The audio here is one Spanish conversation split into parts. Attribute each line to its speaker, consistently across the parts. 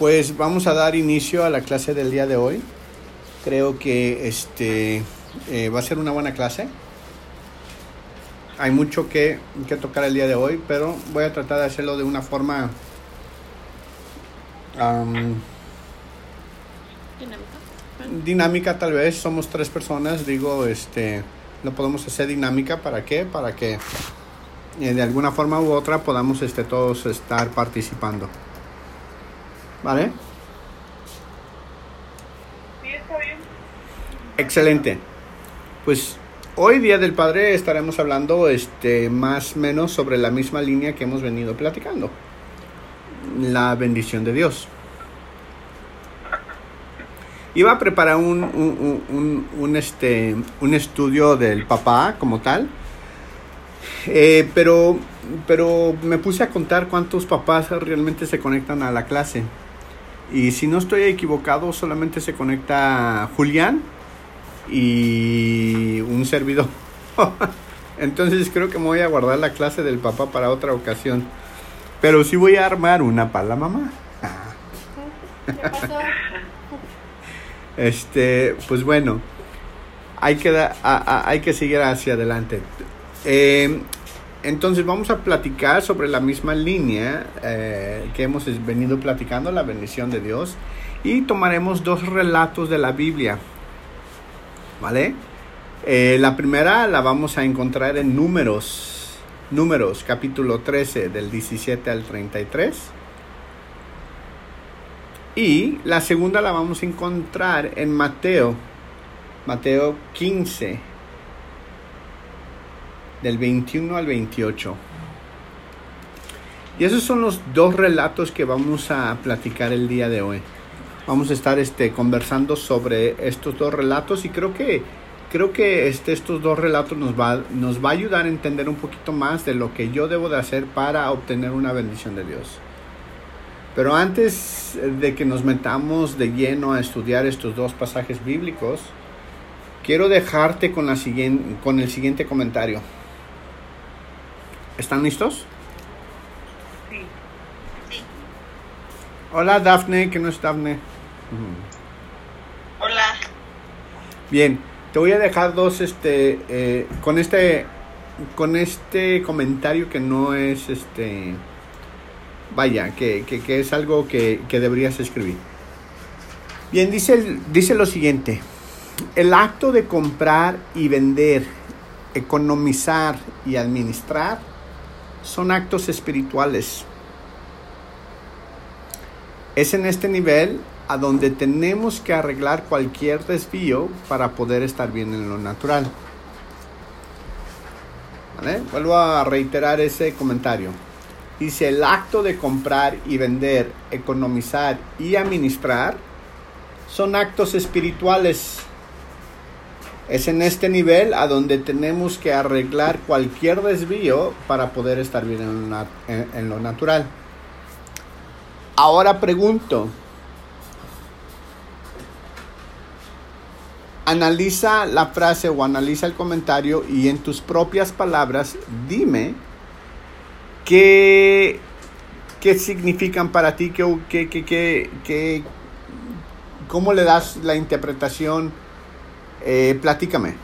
Speaker 1: Pues vamos a dar inicio a la clase del día de hoy. Creo que este eh, va a ser una buena clase. Hay mucho que, que tocar el día de hoy, pero voy a tratar de hacerlo de una forma
Speaker 2: Dinámica.
Speaker 1: dinámica tal vez somos tres personas digo este lo podemos hacer dinámica para qué para que eh, de alguna forma u otra podamos este todos estar participando vale
Speaker 3: Sí, está bien.
Speaker 1: excelente pues hoy día del padre estaremos hablando este más o menos sobre la misma línea que hemos venido platicando la bendición de Dios iba a preparar un, un, un- un- un, este, un estudio del papá como tal, eh, pero, pero me puse a contar cuántos papás realmente se conectan a la clase. Y si no estoy equivocado, solamente se conecta Julián y un servidor. Entonces creo que me voy a guardar la clase del papá para otra ocasión. Pero sí voy a armar una para la mamá.
Speaker 2: ¿Qué pasó?
Speaker 1: Este, pues bueno, hay que, da- a- a- hay que seguir hacia adelante. Eh, entonces vamos a platicar sobre la misma línea eh, que hemos venido platicando, la bendición de Dios, y tomaremos dos relatos de la Biblia. ¿Vale? Eh, la primera la vamos a encontrar en Números, Números capítulo 13 del 17 al 33. Y la segunda la vamos a encontrar en Mateo, Mateo 15, del 21 al 28. Y esos son los dos relatos que vamos a platicar el día de hoy. Vamos a estar este, conversando sobre estos dos relatos y creo que, creo que este, estos dos relatos nos va, nos va a ayudar a entender un poquito más de lo que yo debo de hacer para obtener una bendición de Dios. Pero antes de que nos metamos de lleno a estudiar estos dos pasajes bíblicos, quiero dejarte con, la siguiente, con el siguiente comentario. ¿Están listos?
Speaker 3: Sí.
Speaker 1: Hola Dafne, que no es Dafne.
Speaker 3: Hola.
Speaker 1: Bien, te voy a dejar dos, este, eh, con este, con este comentario que no es, este, vaya, que, que- que es algo que, que deberías escribir. Bien, dice, dice lo siguiente, el acto de comprar y vender, economizar y administrar son actos espirituales. Es en este nivel a donde tenemos que arreglar cualquier desvío para poder estar bien en lo natural. ¿Vale? Vuelvo a reiterar ese comentario. Dice, el acto de comprar y vender, economizar y administrar son actos espirituales. Es en este nivel a donde tenemos que arreglar cualquier desvío para poder estar bien en lo, natural. Ahora pregunto, analiza la frase o analiza el comentario y en tus propias palabras dime qué, qué significan para ti, qué, qué- qué- cómo le das la interpretación. Eh, platícame.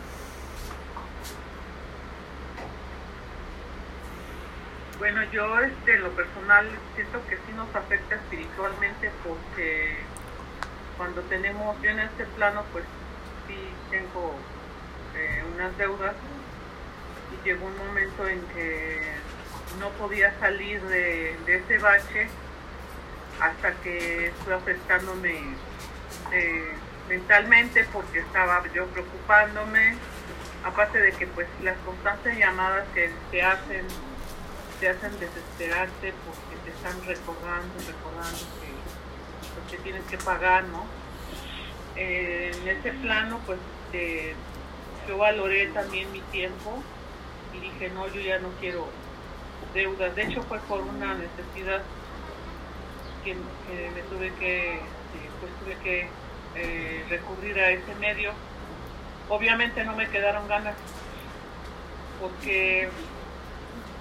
Speaker 3: Bueno, yo este, en lo personal siento que sí nos afecta espiritualmente porque cuando tenemos, yo en este plano pues sí tengo eh, unas deudas y llegó un momento en que no podía salir de, de ese bache hasta que fue afectándome eh, mentalmente porque estaba yo preocupándome. Aparte de que pues las constantes llamadas que te hacen te hacen desesperarte porque te están recordando recordando que, pues, que tienes que pagar no Eh, en ese plano pues este, yo valoré también mi tiempo y dije no yo ya no quiero deudas de hecho fue por una necesidad que, que me tuve que este, pues tuve que eh, recurrir a ese medio obviamente no me quedaron ganas porque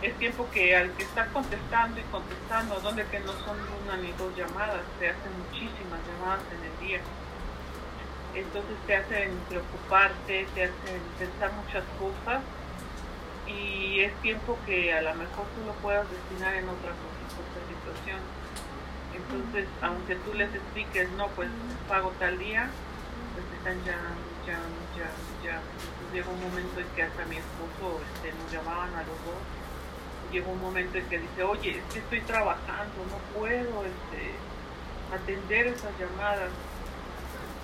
Speaker 3: es tiempo que al que está contestando y contestando, donde que no son una ni dos llamadas, se hacen muchísimas llamadas en el día. Entonces te hacen preocuparte, te hacen pensar muchas cosas y es tiempo que a lo mejor tú lo puedas destinar en otra, otra situación. Entonces, aunque tú les expliques, no, pues pago tal día, pues están ya, ya, ya, ya. Entonces llega un momento en que hasta mi esposo este, nos llamaban a los dos. Llega un momento en que dice, oye, es que estoy trabajando, no puedo este, atender esas llamadas.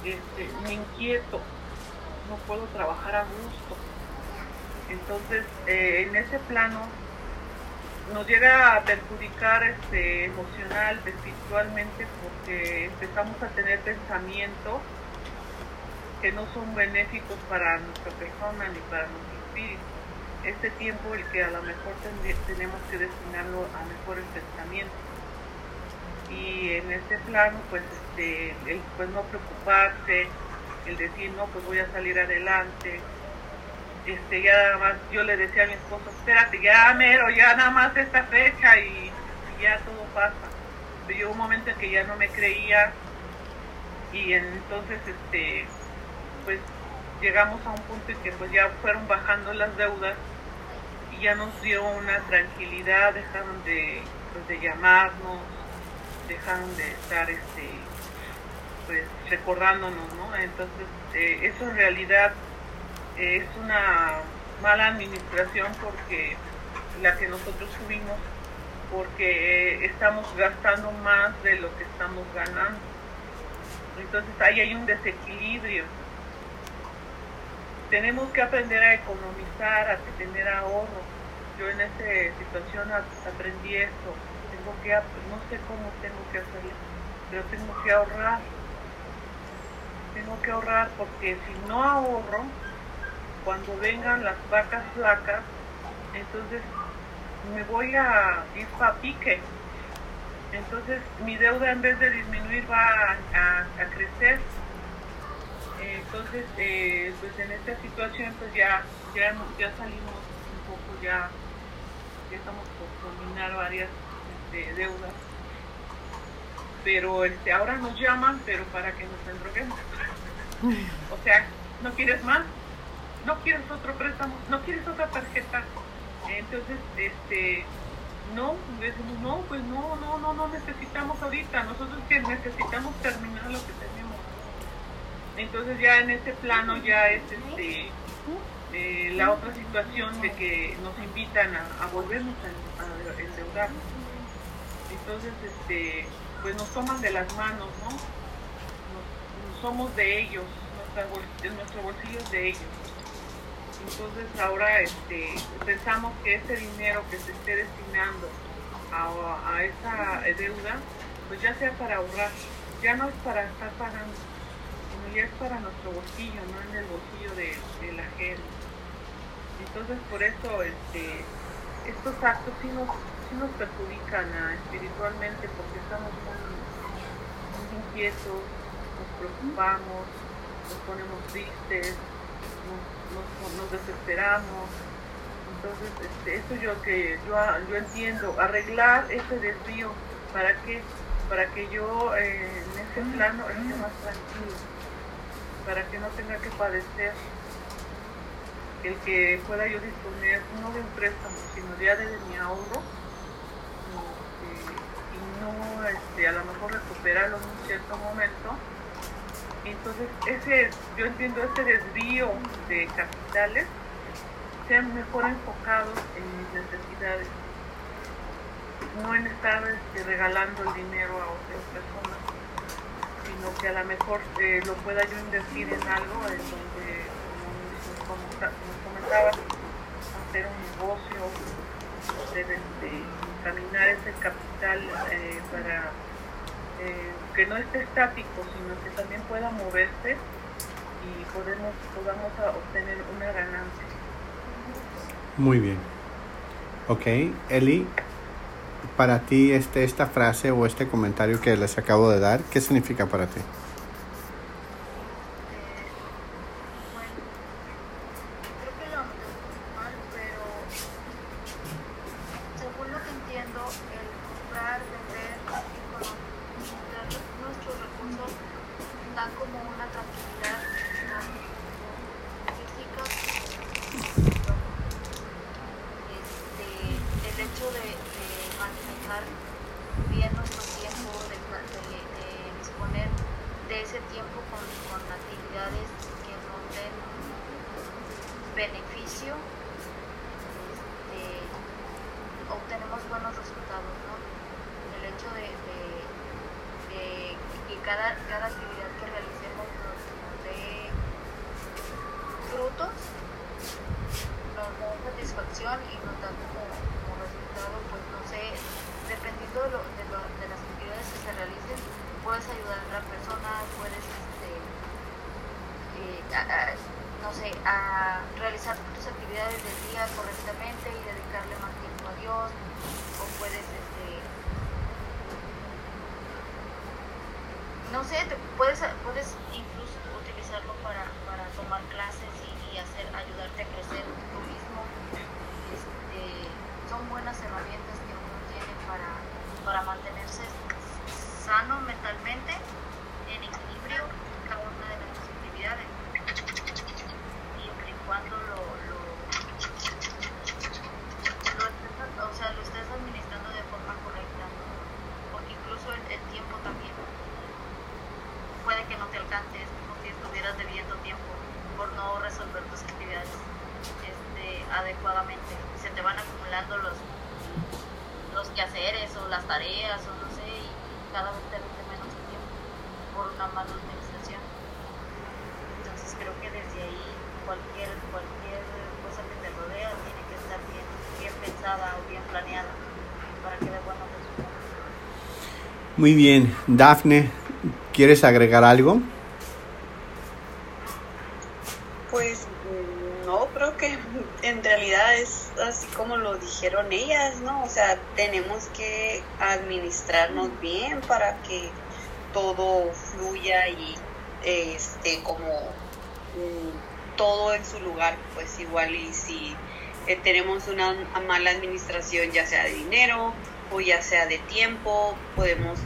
Speaker 3: Este, me inquieto, no puedo trabajar a gusto. Entonces, eh, en ese plano nos llega a perjudicar este, emocional, espiritualmente, porque empezamos a tener pensamientos que no son benéficos para nuestra persona ni para nuestro espíritu. Este tiempo el que a lo mejor tenemos que destinarlo a mejores pensamientos. Y en este plano, pues, este, el pues no preocuparse, el decir, no, pues voy a salir adelante, este, ya nada más yo le decía a mi esposo, espérate, ya mero, ya nada más esta fecha y, ya todo pasa. Pero llegó un momento en que ya no me creía y entonces este pues llegamos a un punto en que pues ya fueron bajando las deudas y ya nos dio una tranquilidad, dejaron de, pues, de llamarnos, dejaron de estar este pues recordándonos, ¿no? Entonces eh, eso en realidad es una mala administración porque la que nosotros tuvimos porque estamos gastando más de lo que estamos ganando. Entonces ahí hay un desequilibrio. Tenemos que aprender a economizar, a tener ahorro. Yo en esta situación aprendí esto. Tengo que, no sé cómo tengo que hacerlo, pero tengo que ahorrar. Tengo que ahorrar porque si no ahorro, cuando vengan las vacas flacas, entonces me voy a ir para pique. Entonces mi deuda en vez de disminuir va a, crecer. Entonces, eh, pues en esta situación pues ya, ya, ya salimos un poco, ya, ya estamos por terminar varias este, deudas. Pero este, ahora nos llaman, pero para que nos endroguemos. o sea, ¿no quieres más? No quieres otro préstamo, no quieres otra tarjeta. Entonces, este, no, decimos, no, pues no, no, no, no necesitamos ahorita, nosotros que necesitamos terminar lo que tenemos. Entonces ya en ese plano ya es este eh, la otra situación de que nos invitan a, volvernos a, endeudar. Entonces, este, pues nos toman de las manos, ¿no? somos de ellos, nuestro bolsillo es de ellos. Entonces ahora este, pensamos que ese dinero que se esté destinando a, a, esa deuda, pues ya sea para ahorrar, ya no es para estar pagando, sino ya es para nuestro bolsillo, no en el bolsillo de, la gente. Entonces por eso este, estos actos sí nos, sí nos perjudican espiritualmente porque estamos muy, muy inquietos, nos preocupamos, nos ponemos tristes, nos, desesperamos. Entonces, este, eso yo que yo, yo entiendo, arreglar ese desvío, ¿para qué? Para que yo eh, en ese plano esté más tranquilo, para que no tenga que padecer el que pueda yo disponer no de un préstamo, sino ya de, mi ahorro y no este, a lo mejor recuperarlo en un cierto momento entonces, ese, yo entiendo ese desvío de capitales sean mejor enfocados en mis necesidades, no en estar este, regalando el dinero a otras personas, sino que a lo mejor eh, lo pueda yo invertir en algo en donde, como nos comentaba, hacer un negocio, hacer este, caminar ese capital eh, para eh, que no esté estático, sino que también pueda moverse y podemos, podamos obtener una ganancia.
Speaker 1: Muy bien. Ok, Eli, para ti este, esta frase o este comentario que les acabo de dar, ¿qué significa para ti? Muy bien, Dafne, ¿quieres agregar algo?
Speaker 4: Pues mm, no, creo que en realidad es así como lo dijeron ellas, ¿no? O sea, tenemos que administrarnos bien para que todo fluya y esté como mm, todo en su lugar, pues igual y si eh, tenemos una mala administración ya sea de dinero o ya sea de tiempo, podemos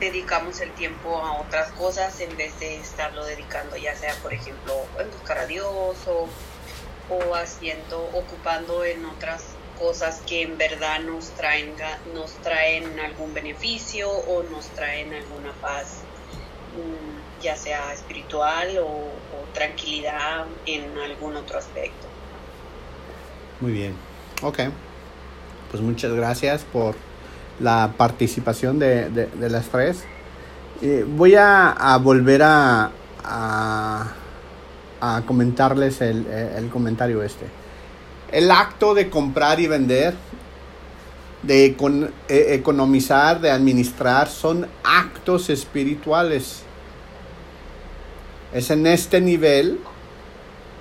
Speaker 4: dedicamos el tiempo a otras cosas en vez de estarlo dedicando ya sea por ejemplo en buscar a Dios o, o haciendo ocupando en otras cosas que en verdad nos traen nos traen algún beneficio o nos traen alguna paz mm, ya sea espiritual o, o tranquilidad en algún otro aspecto
Speaker 1: Muy bien, ok. Pues muchas gracias por la participación de, las tres. Voy a, volver a, a, comentarles el, comentario este. El acto de comprar y vender, de eh, economizar, de administrar, son actos espirituales. Es en este nivel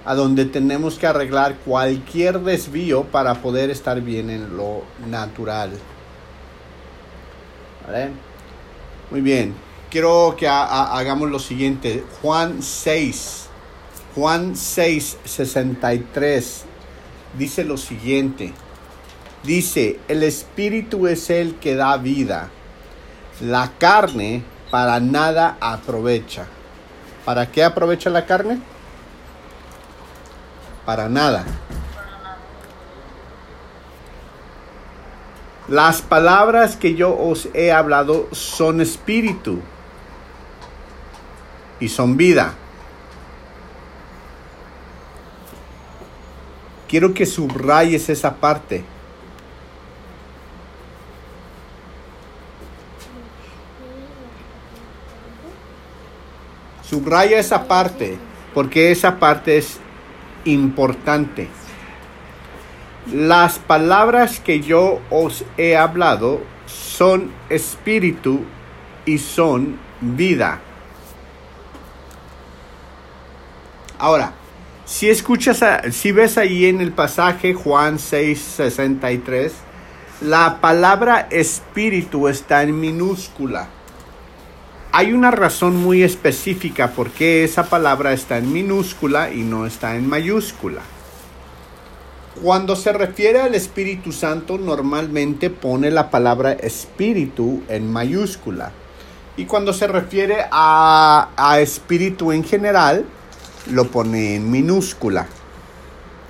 Speaker 1: a donde tenemos que arreglar cualquier desvío para poder estar bien en lo natural. ¿Vale? Muy bien. Quiero que ha- ha- hagamos lo siguiente. Juan 6. Juan 6, 63. Dice lo siguiente. Dice, el espíritu es el que da vida. La carne para nada aprovecha. ¿Para qué aprovecha la carne? Para nada. Las palabras que yo os he hablado son espíritu y son vida. Quiero que subrayes esa parte. Subraya esa parte, porque esa parte es importante. Las palabras que yo os he hablado son espíritu y son vida. Ahora, si escuchas, si ves ahí en el pasaje Juan 6:63, la palabra espíritu está en minúscula. Hay una razón muy específica por qué esa palabra está en minúscula y no está en mayúscula. Cuando se refiere al Espíritu Santo, normalmente pone la palabra espíritu en mayúscula. Y cuando se refiere a, a espíritu en general, lo pone en minúscula.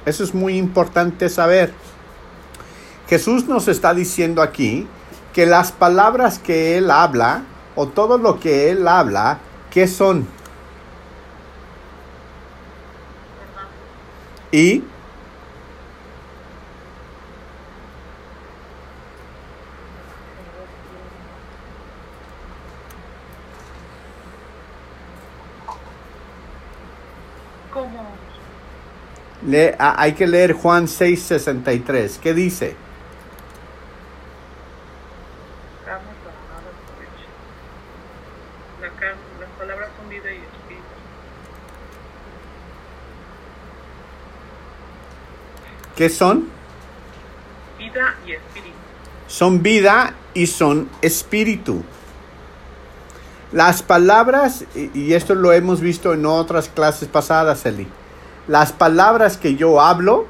Speaker 1: Eso es muy importante saber. Jesús nos está diciendo aquí que las palabras que Él habla, o todo lo que Él habla, ¿qué son? Y le- a- hay que leer Juan 6:63. ¿Qué dice?
Speaker 3: Carne para nada aprovecha. La carne, las palabras son vida y espíritu.
Speaker 1: ¿Qué son?
Speaker 3: Vida y espíritu.
Speaker 1: Son vida y son espíritu. Las palabras, y esto lo hemos visto en otras clases pasadas, Eli. Las palabras que yo hablo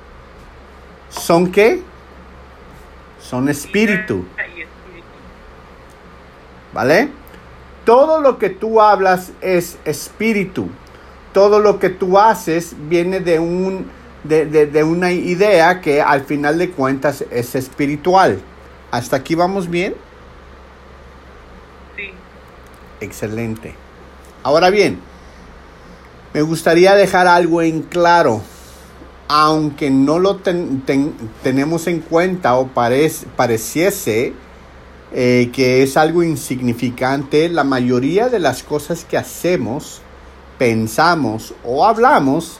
Speaker 1: son qué? Son espíritu. ¿Vale? Todo lo que tú hablas es espíritu. Todo lo que tú haces viene de, un, de, de- de una idea que al final de cuentas es espiritual. ¿Hasta aquí vamos bien?
Speaker 3: Sí.
Speaker 1: Excelente. Ahora bien, me gustaría dejar algo en claro. Aunque no lo ten- ten- tenemos en cuenta o parec- pareciese eh, que es algo insignificante, la mayoría de las cosas que hacemos, pensamos o hablamos,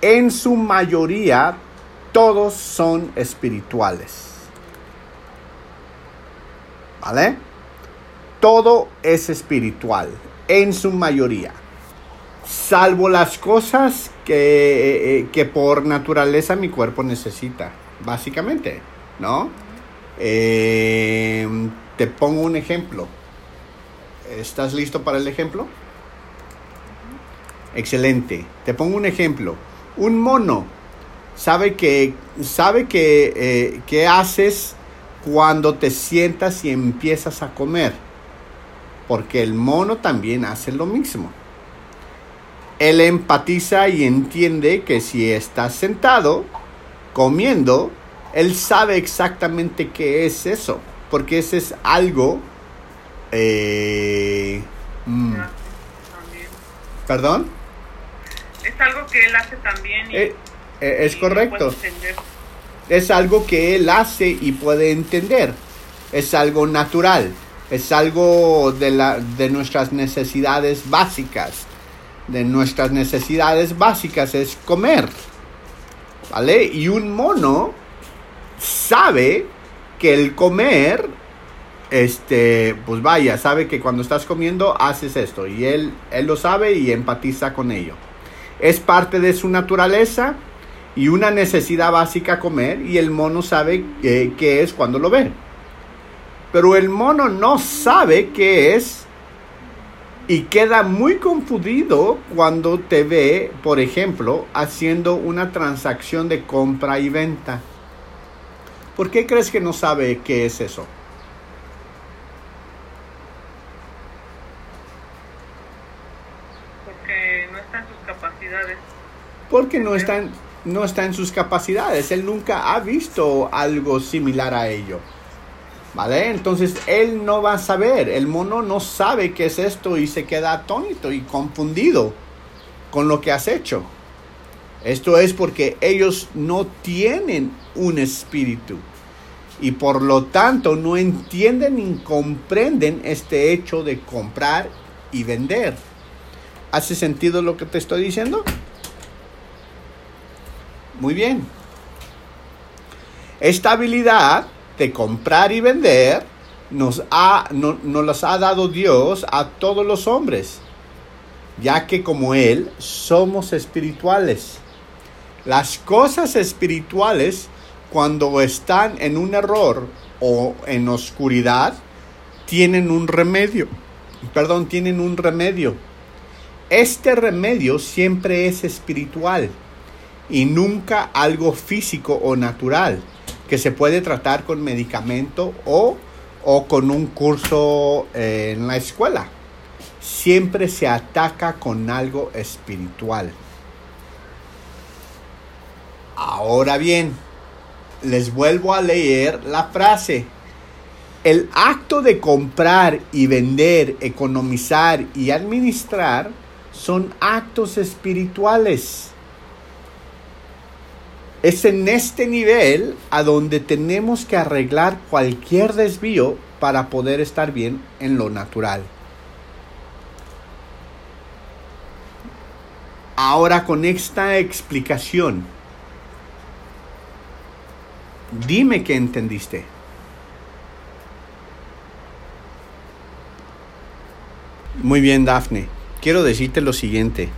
Speaker 1: en su mayoría, todos son espirituales. ¿Vale? Todo es espiritual, en su mayoría. Salvo las cosas que, eh, que por naturaleza mi cuerpo necesita, básicamente, ¿no? Eh, te pongo un ejemplo. ¿Estás listo para el ejemplo? Excelente. Te pongo un ejemplo. Un mono sabe que sabe que eh, qué haces cuando te sientas y empiezas a comer, porque el mono también hace lo mismo. Él empatiza y entiende que si estás sentado comiendo, él sabe exactamente qué es eso, porque ese es algo. eh, mm. ¿Perdón?
Speaker 3: Es algo que él hace también y,
Speaker 1: Eh, eh, es
Speaker 3: y
Speaker 1: correcto. Es algo que él hace y puede entender. Es algo natural. Es algo de, la, de nuestras necesidades básicas. De nuestras necesidades básicas es comer. ¿Vale? Y un mono sabe que el comer, este, pues vaya, sabe que cuando estás comiendo haces esto. Y él, él lo sabe y empatiza con ello. Es parte de su naturaleza y una necesidad básica comer y el mono sabe eh, qué es cuando lo ve. Pero el mono no sabe qué es y queda muy confundido cuando te ve, por ejemplo, haciendo una transacción de compra y venta. ¿Por qué crees que no sabe qué es eso?
Speaker 3: Porque no está en sus capacidades.
Speaker 1: Porque no está, en, no está en sus capacidades. Él nunca ha visto algo similar a ello. ¿Vale? Entonces él no va a saber. El mono no sabe qué es esto y se queda atónito y confundido con lo que has hecho. Esto es porque ellos no tienen un espíritu y por lo tanto no entienden ni comprenden este hecho de comprar y vender. ¿Hace sentido lo que te estoy diciendo? Muy bien. Esta habilidad de comprar y vender nos, ha, no- nos las ha dado Dios a todos los hombres, ya que como Él somos espirituales. Las cosas espirituales, cuando están en un error o en oscuridad, tienen un remedio. Perdón, tienen un remedio. Este remedio siempre es espiritual y nunca algo físico o natural que se puede tratar con medicamento o, o con un curso eh, en la escuela. siempre se ataca con algo espiritual. Ahora bien, les vuelvo a leer la frase. El acto de comprar y vender, economizar y administrar son actos espirituales. Es en este nivel a donde tenemos que arreglar cualquier desvío para poder estar bien en lo natural. Ahora con esta explicación, dime que entendiste. Muy bien, Dafne. Quiero decirte lo siguiente,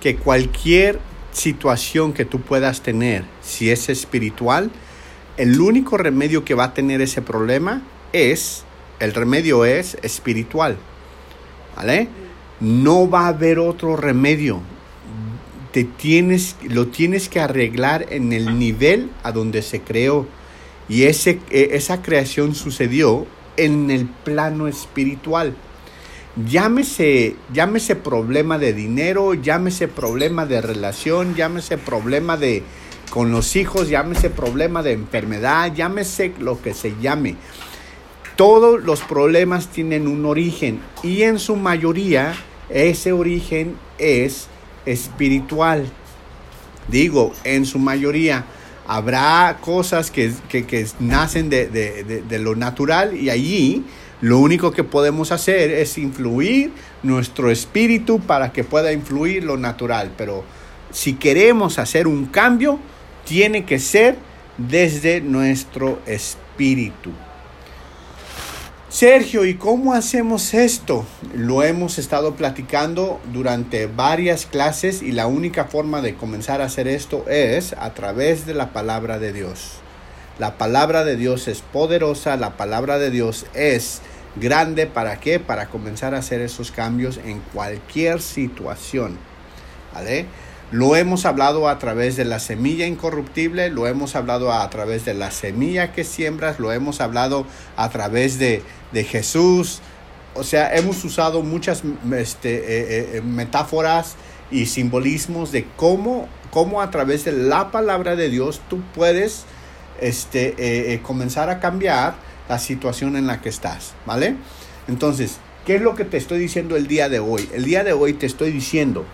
Speaker 1: que cualquier situación que tú puedas tener, si es espiritual, el único remedio que va a tener ese problema es, el remedio es espiritual. ¿Vale? No va a haber otro remedio. Te tienes, lo tienes que arreglar en el nivel a donde se creó. Y ese, e, esa creación sucedió en el plano espiritual. Llámese, llámese problema de dinero, llámese problema de relación, llámese problema de con los hijos, llámese problema de enfermedad, llámese lo que se llame. Todos los problemas tienen un origen y en su mayoría ese origen es espiritual. Digo, en su mayoría habrá cosas que, nacen de, de lo natural y allí lo único que podemos hacer es influir nuestro espíritu para que pueda influir lo natural. Pero si queremos hacer un cambio, tiene que ser desde nuestro espíritu. Sergio, ¿y cómo hacemos esto? Lo hemos estado platicando durante varias clases y la única forma de comenzar a hacer esto es a través de la palabra de Dios. La palabra de Dios es poderosa, la palabra de Dios es grande. ¿Para qué? Para comenzar a hacer esos cambios en cualquier situación. ¿Vale? Lo hemos hablado a través de la semilla incorruptible, lo hemos hablado a través de la semilla que siembras, lo hemos hablado a través de, de Jesús. O sea, hemos usado muchas este, eh, eh, metáforas y simbolismos de cómo, cómo a través de la palabra de Dios tú puedes este, eh, comenzar a cambiar la situación en la que estás, ¿vale? Entonces, ¿qué es lo que te estoy diciendo el día de hoy? El día de hoy te estoy diciendo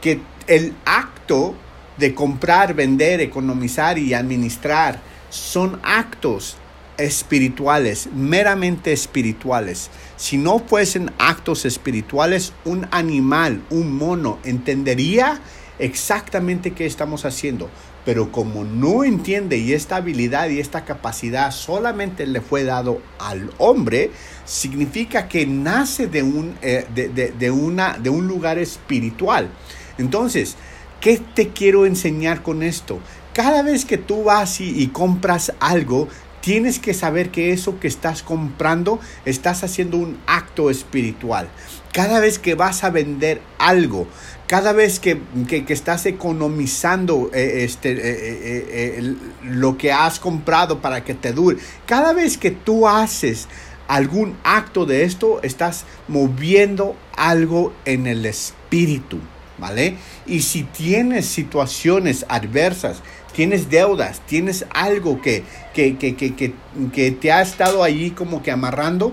Speaker 1: que el acto de comprar, vender, economizar y administrar son actos espirituales, meramente espirituales. Si no fuesen actos espirituales, un animal, un mono, entendería exactamente qué estamos haciendo. Pero como no entiende y esta habilidad y esta capacidad solamente le fue dado al hombre, significa que nace de un, eh, de, una, de un lugar espiritual. Entonces, ¿qué te quiero enseñar con esto? Cada vez que tú vas y compras algo, tienes que saber que eso que estás comprando, estás haciendo un acto espiritual. Cada vez que vas a vender algo, cada vez que, estás economizando eh, este, eh, eh, lo que has comprado para que te dure, cada vez que tú haces algún acto de esto, estás moviendo algo en el espíritu, ¿vale? Y si tienes situaciones adversas, tienes deudas, tienes algo que, que, que te ha estado allí como que amarrando,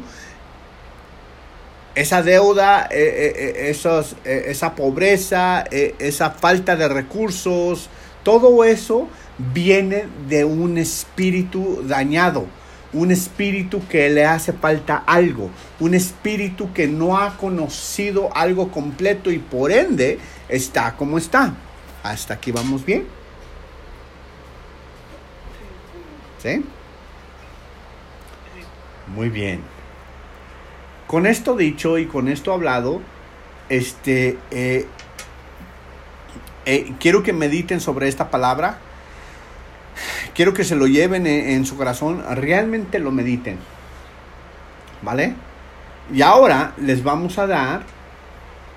Speaker 1: esa deuda, eh, eh, eh, esos, esa pobreza, esa falta de recursos, todo eso viene de un espíritu dañado, un espíritu que le hace falta algo, un espíritu que no ha conocido algo completo y por ende está como está. Hasta aquí vamos bien. ¿Sí? Muy bien. Con esto dicho y con esto hablado, este, eh, eh, quiero que mediten sobre esta palabra. Quiero que se lo lleven en, su corazón, realmente lo mediten. ¿Vale? Y ahora les vamos a dar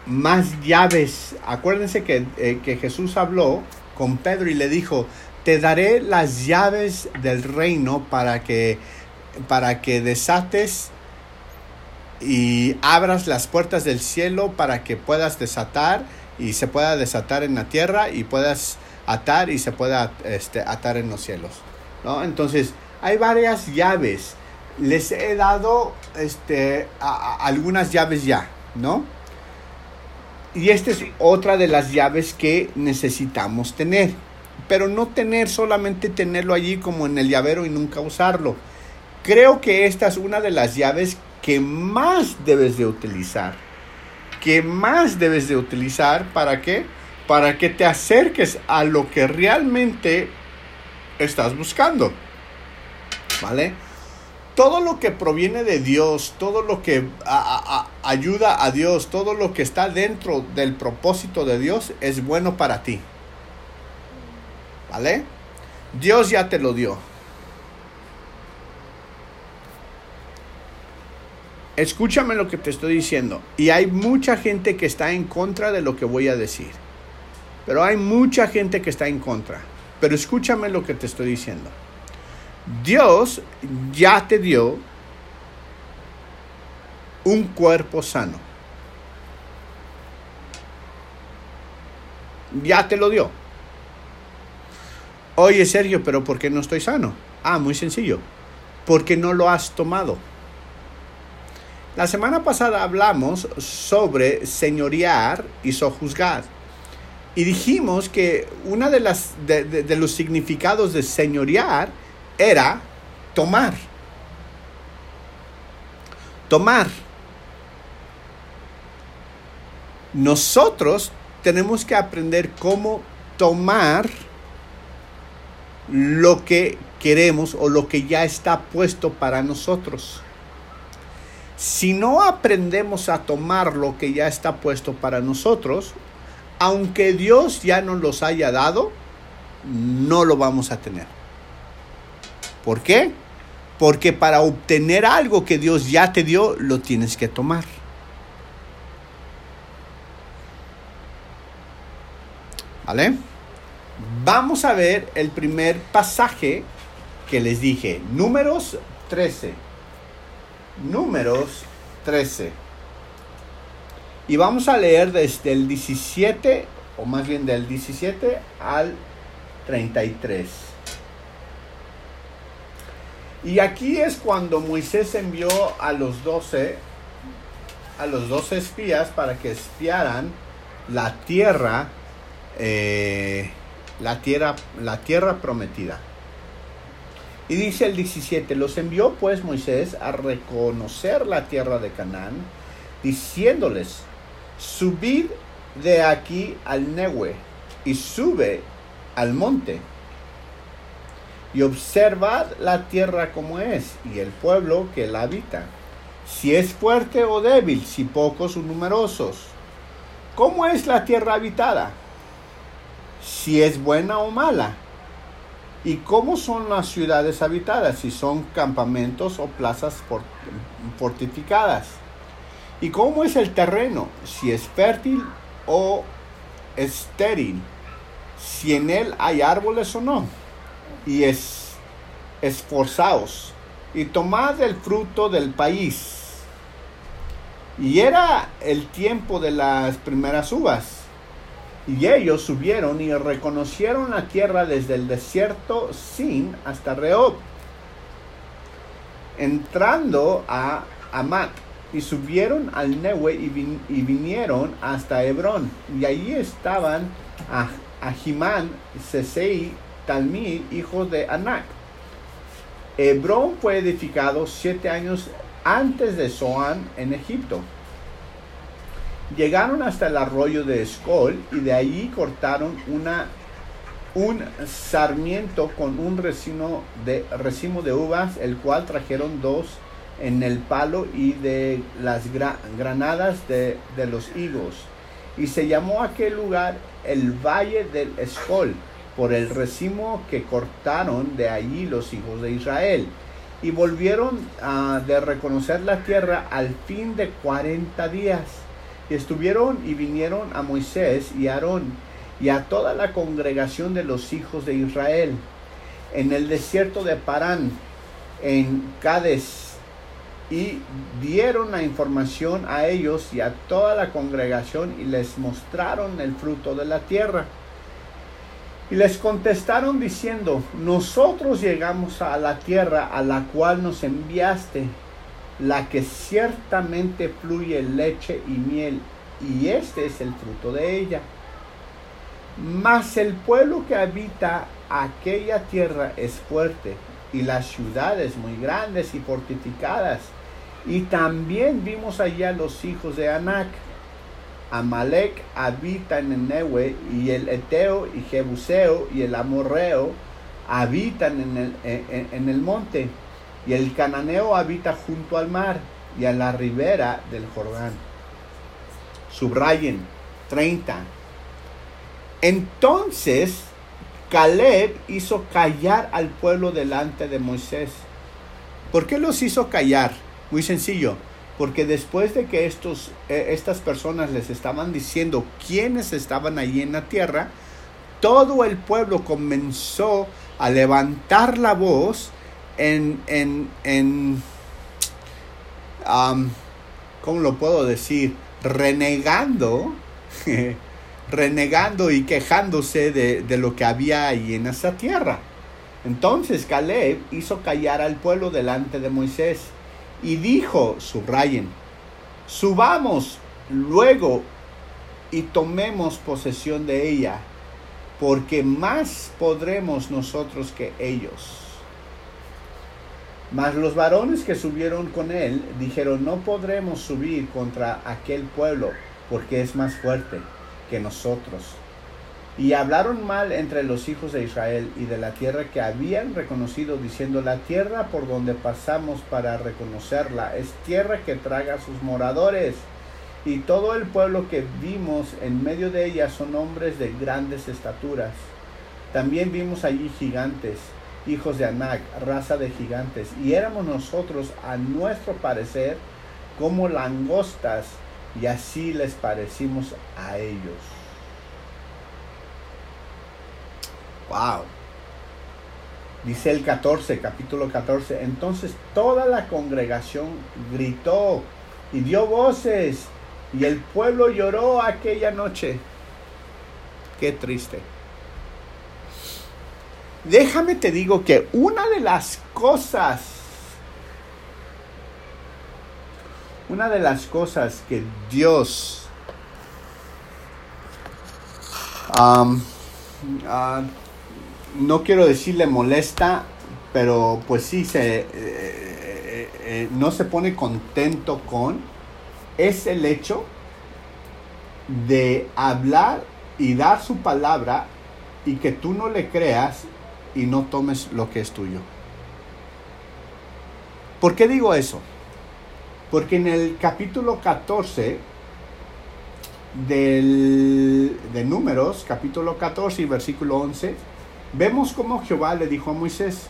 Speaker 1: más llaves. Acuérdense que, eh, que Jesús habló con Pedro y le dijo, te daré las llaves del reino para que, para que desates y abras las puertas del cielo para que puedas desatar y se pueda desatar en la tierra y puedas atar y se pueda este, atar en los cielos. ¿no? Entonces, hay varias llaves. Les he dado este, a- algunas llaves ya, ¿no? Y esta es otra de las llaves que necesitamos tener. Pero no tener solamente tenerlo allí como en el llavero y nunca usarlo. Creo que esta es una de las llaves que más debes de utilizar. Que más debes de utilizar para qué? Para que te acerques a lo que realmente estás buscando. ¿Vale? Todo lo que proviene de Dios, todo lo que ayuda a Dios, todo lo que está dentro del propósito de Dios es bueno para ti. ¿Vale? Dios ya te lo dio. Escúchame lo que te estoy diciendo. Y hay mucha gente que está en contra de lo que voy a decir. Pero hay mucha gente que está en contra. Pero escúchame lo que te estoy diciendo. Dios ya te dio un cuerpo sano. Ya te lo dio. Oye, Sergio, pero ¿por qué no estoy sano? Ah, muy sencillo. Porque no lo has tomado. La semana pasada hablamos sobre señorear y sojuzgar. Y dijimos que una de las de- de los significados de señorear era tomar. Tomar. Nosotros tenemos que aprender cómo tomar lo que queremos o lo que ya está puesto para nosotros. Si no aprendemos a tomar lo que ya está puesto para nosotros, aunque Dios ya nos los haya dado, no lo vamos a tener. ¿Por qué? Porque para obtener algo que Dios ya te dio, lo tienes que tomar. ¿Vale? Vamos a ver el primer pasaje que les dije. Números 13. Números 13. Y vamos a leer desde el 17, o más bien del 17 al 33. Y aquí es cuando Moisés envió a los 12, a los 12 espías para que espiaran la tierra, eh, la tierra, la tierra prometida. Y dice el 17, los envió pues Moisés a reconocer la tierra de Canaán, diciéndoles, subid de aquí al Nehue y sube al monte y observad la tierra como es y el pueblo que la habita, si es fuerte o débil, si pocos o numerosos. ¿Cómo es la tierra habitada? Si es buena o mala. ¿Y cómo son las ciudades habitadas? Si son campamentos o plazas for- fortificadas. ¿Y cómo es el terreno? Si es fértil o estéril. Si en él hay árboles o no. Y es esforzaos y tomad el fruto del país. Y era el tiempo de las primeras uvas. Y ellos subieron y reconocieron la tierra desde el desierto Sin hasta Rehob, entrando a Amat, y subieron al vin- y vinieron hasta Hebrón, y allí estaban a Ahimán, Sesei, Talmí, hijos de Anac. Hebrón fue edificado siete años antes de Zoán en Egipto. Llegaron hasta el arroyo de Escol y de allí cortaron una, un sarmiento con un racimo de, racimo de uvas, el cual trajeron dos en el palo y de las gra- granadas de, de los higos. Y se llamó aquel lugar el Valle del Escol, por el racimo que cortaron de allí los hijos de Israel. Y volvieron ah, de reconocer la tierra al fin de 40 días. Y estuvieron y vinieron a Moisés y a Aarón y a toda la congregación de los hijos de Israel en el desierto de Parán, en Cades y dieron la información a ellos y a toda la congregación y les mostraron el fruto de la tierra. Y les contestaron diciendo, nosotros llegamos a la tierra a la cual nos enviaste, la que ciertamente fluye leche y miel, y este es el fruto de ella. Mas el pueblo que habita aquella tierra es fuerte, y las ciudades muy grandes y fortificadas. Y también vimos allá los hijos de Anac. Amalek habita en el Newe, y el Eteo y Jebuseo y el Amorreo habitan en el, en el monte, y el Cananeo habita junto al mar y a la ribera del Jordán. Subrayen 30. Entonces Caleb hizo callar al pueblo delante de Moisés. ¿Por qué los hizo callar? Muy sencillo, porque después de que estos, eh, estas personas les estaban diciendo quiénes estaban allí en la tierra, todo el pueblo comenzó a levantar la voz en, en, en ¿cómo lo puedo decir? Renegando renegando y quejándose de, de, lo que había ahí en esa tierra. Entonces Caleb hizo callar al pueblo delante de Moisés y dijo, subrayen, subamos luego y tomemos posesión de ella, porque más podremos nosotros que ellos. Mas los varones que subieron con él dijeron, no podremos subir contra aquel pueblo, porque es más fuerte que nosotros. Y hablaron mal entre los hijos de Israel y de la tierra que habían reconocido, diciendo, la tierra por donde pasamos para reconocerla es tierra que traga sus moradores. Y todo el pueblo que vimos en medio de ella son hombres de grandes estaturas. También vimos allí gigantes, hijos de Anac, raza de gigantes, y éramos nosotros, a nuestro parecer, como langostas y así les parecimos a ellos. Wow. Dice el 14, capítulo 14. Entonces toda la congregación gritó y dio voces y el pueblo lloró aquella noche. Qué triste. Déjame te digo que una de las cosas Una de las cosas que Dios uh, no quiero decirle molesta, pero pues sí se eh, eh, eh, no se pone contento con es el hecho de hablar y dar su palabra y que tú no le creas y no tomes lo que es tuyo. ¿Por qué digo eso? Porque en el capítulo 14 del, de Números, capítulo 14 y versículo 11, vemos cómo Jehová le dijo a Moisés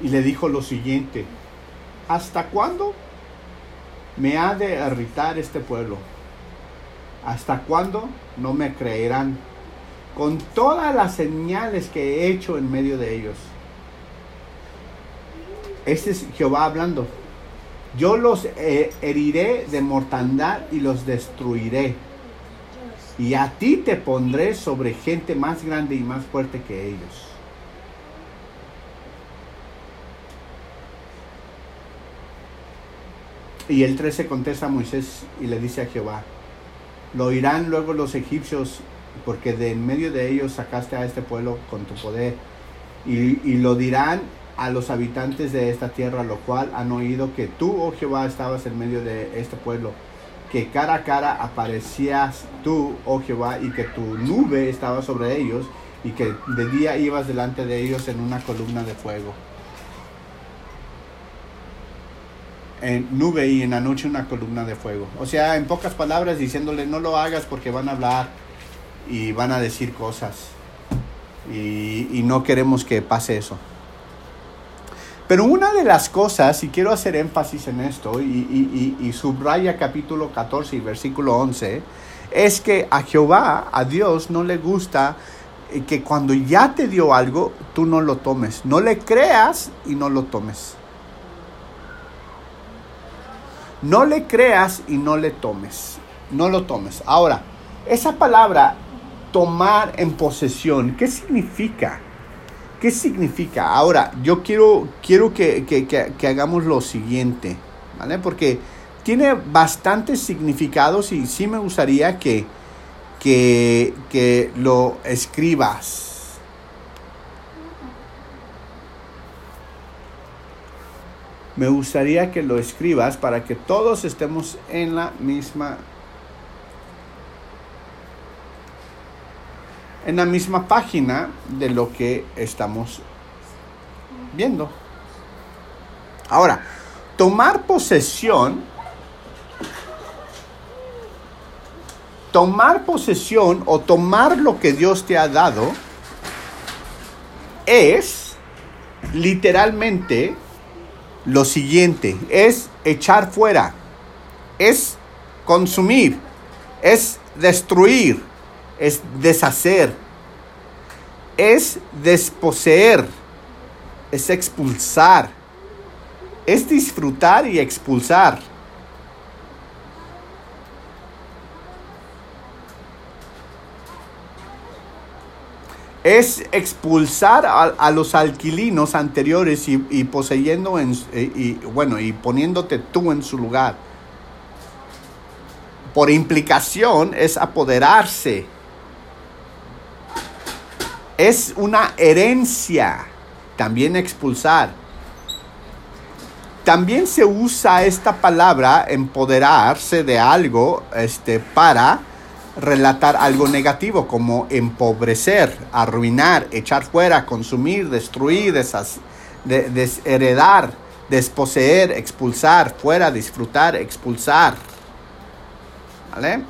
Speaker 1: y le dijo lo siguiente, ¿hasta cuándo me ha de irritar este pueblo? ¿Hasta cuándo no me creerán con todas las señales que he hecho en medio de ellos? Este es Jehová hablando. Yo los eh, heriré de mortandad y los destruiré. Y a ti te pondré sobre gente más grande y más fuerte que ellos. Y el 13 contesta a Moisés y le dice a Jehová, lo oirán luego los egipcios, porque de en medio de ellos sacaste a este pueblo con tu poder. Y, y lo dirán a los habitantes de esta tierra, lo cual han oído que tú, oh Jehová, estabas en medio de este pueblo, que cara a cara aparecías tú, oh Jehová, y que tu nube estaba sobre ellos, y que de día ibas delante de ellos en una columna de fuego. En nube y en la noche una columna de fuego. O sea, en pocas palabras diciéndole no lo hagas porque van a hablar y van a decir cosas. Y, y no queremos que pase eso. Pero una de las cosas, y quiero hacer énfasis en esto, y, y, subraya capítulo 14 y versículo 11, es que a Jehová, a Dios, no le gusta que cuando ya te dio algo, tú no lo tomes. No le creas y no lo tomes. No le creas y no le tomes. No lo tomes. Ahora, esa palabra tomar en posesión, ¿qué significa? ¿Qué significa? Ahora, yo quiero, quiero que, que- que- hagamos lo siguiente, ¿vale? Porque tiene bastantes significados y sí me gustaría que, que, que lo escribas. Me gustaría que lo escribas para que todos estemos en la misma en la misma página de lo que estamos viendo. Ahora, tomar posesión tomar posesión o tomar lo que Dios te ha dado es literalmente lo siguiente, es echar fuera, es consumir, es destruir, es deshacer, es desposeer, es expulsar, es disfrutar y expulsar. es expulsar a, a los alquilinos anteriores y, y poseyendo en, y, y, bueno y poniéndote tú en su lugar. Por implicación es apoderarse. Es una herencia. También expulsar. También se usa esta palabra empoderarse de algo este, para relatar algo negativo como empobrecer, arruinar, echar fuera, consumir, destruir, deshac- de- desheredar, desposeer, expulsar, fuera, disfrutar, expulsar. ¿Vale?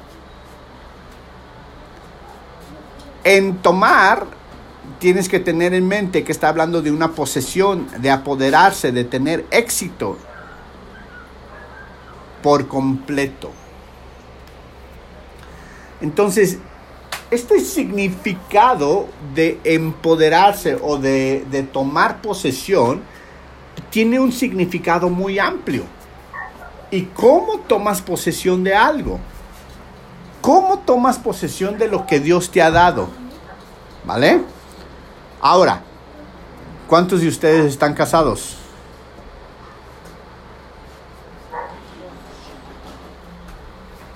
Speaker 1: En tomar, tienes que tener en mente que está hablando de una posesión, de apoderarse, de tener éxito por completo. Entonces, este significado de empoderarse o de, de tomar posesión tiene un significado muy amplio. ¿Y cómo tomas posesión de algo? ¿Cómo tomas posesión de lo que Dios te ha dado? ¿Vale? Ahora, ¿cuántos de ustedes están casados?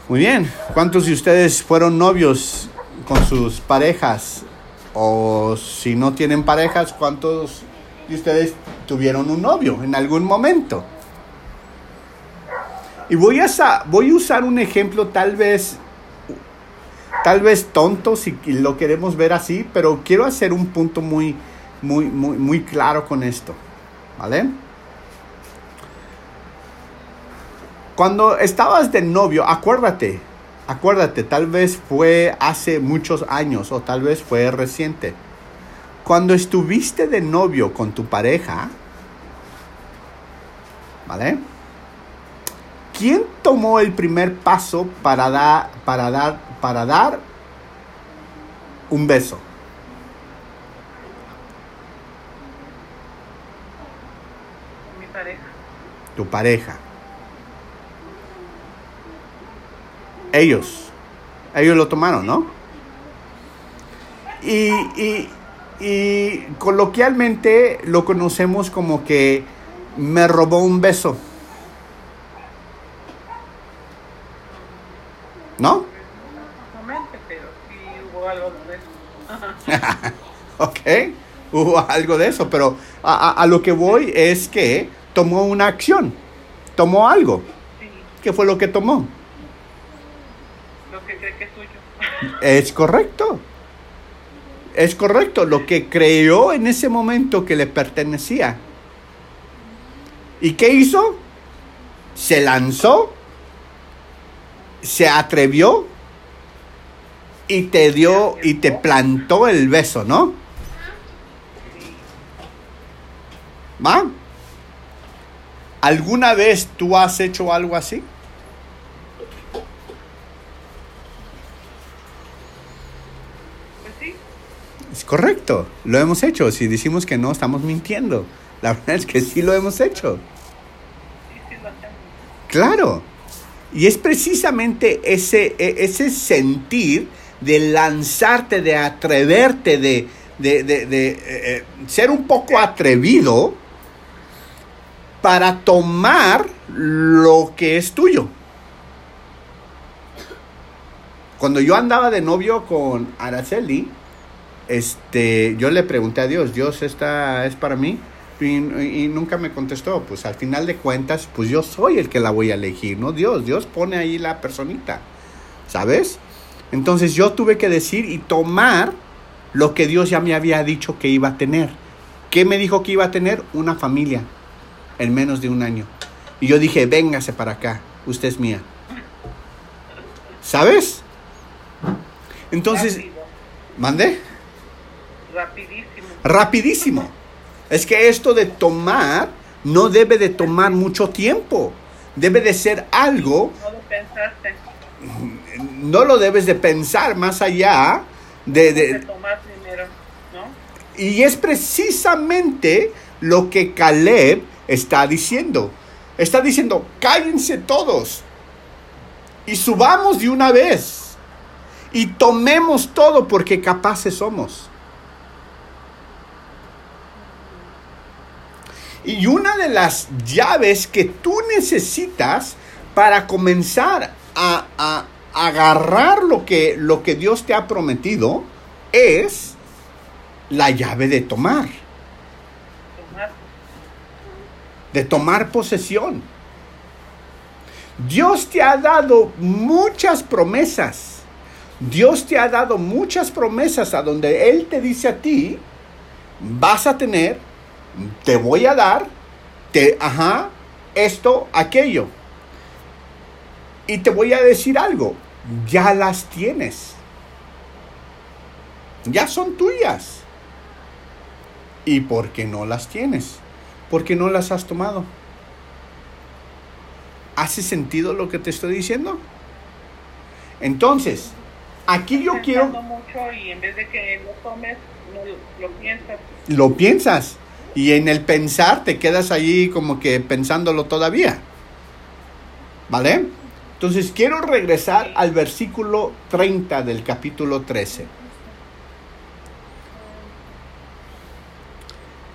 Speaker 1: Muy bien. ¿Cuántos de ustedes fueron novios con sus parejas? O si no tienen parejas, ¿cuántos de ustedes tuvieron un novio en algún momento? Y voy a, voy a usar un ejemplo tal vez, tal vez tonto si lo queremos ver así, pero quiero hacer un punto muy, muy, muy, muy claro con esto. ¿Vale? Cuando estabas de novio, acuérdate, acuérdate, tal vez fue hace muchos años o tal vez fue reciente. Cuando estuviste de novio con tu pareja, ¿vale? ¿Quién tomó el primer paso para dar, para dar, para dar un beso?
Speaker 3: Mi pareja.
Speaker 1: Tu pareja. Ellos. Ellos lo tomaron, ¿no? Y, y, y coloquialmente lo conocemos como que me robó un beso. ¿No?
Speaker 3: Exactamente, pero sí hubo algo de eso.
Speaker 1: Ok, hubo algo de eso, pero a, a- a lo que voy es que tomó una acción, tomó algo.
Speaker 3: Sí,
Speaker 1: ¿Qué fue lo que tomó?
Speaker 3: lo que cree que es suyo.
Speaker 1: Es correcto. Es correcto, lo que creyó en ese momento que le pertenecía. ¿Y qué hizo? Se lanzó, se atrevió y te dio y te plantó el beso, ¿no? ¿Va? ¿Alguna vez tú has hecho algo así?
Speaker 3: Sí,
Speaker 1: Es correcto, lo hemos hecho. Si decimos que no, estamos mintiendo. La verdad es que sí lo hemos hecho. Claro. Y es precisamente ese, e- ese sentir de lanzarte, de atreverte, de, de- de- de, eh, eh, ser un poco atrevido para tomar lo que es tuyo. Cuando yo andaba de novio con Araceli, este, yo le pregunté a Dios, Dios, esta es para mí. Y, y nunca me contestó. Pues al final de cuentas, pues yo soy el que la voy a elegir, no Dios. Dios pone ahí la personita, ¿sabes? Entonces yo tuve que decir y tomar lo que Dios ya me había dicho que iba a tener. ¿Qué me dijo que iba a tener? Una familia en menos de un año. Y yo dije, véngase para acá, usted es mía. ¿Sabes? Entonces,
Speaker 3: Rápido,
Speaker 1: ¿mandé?
Speaker 3: rapidísimo.
Speaker 1: rapidísimo. Es que esto de tomar no debe de tomar mucho tiempo. Debe de ser algo,
Speaker 3: No lo pensaste.
Speaker 1: No lo debes de pensar más allá de...
Speaker 3: De tomar primero, ¿no?
Speaker 1: y es precisamente lo que Caleb está diciendo. Está diciendo, cállense todos y subamos de una vez y tomemos todo porque capaces somos. Y una de las llaves que tú necesitas para comenzar a, a agarrar lo que, lo que Dios te ha prometido es la llave de tomar, de tomar posesión. Dios te ha dado muchas promesas. Dios te ha dado muchas promesas a donde Él te dice a ti, vas a tener, te voy a dar, te, ajá, esto, aquello. Y te voy a decir algo, ya las tienes. Ya son tuyas. ¿Y por qué no las tienes? Porque no las has tomado. ¿Hace sentido lo que te estoy diciendo? Entonces, aquí yo quiero...
Speaker 3: Mucho y en vez de que lo tomes, no lo, lo piensas.
Speaker 1: Lo piensas. Y en el pensar te quedas ahí como que pensándolo todavía. ¿Vale? Entonces quiero regresar al versículo 30 del capítulo 13.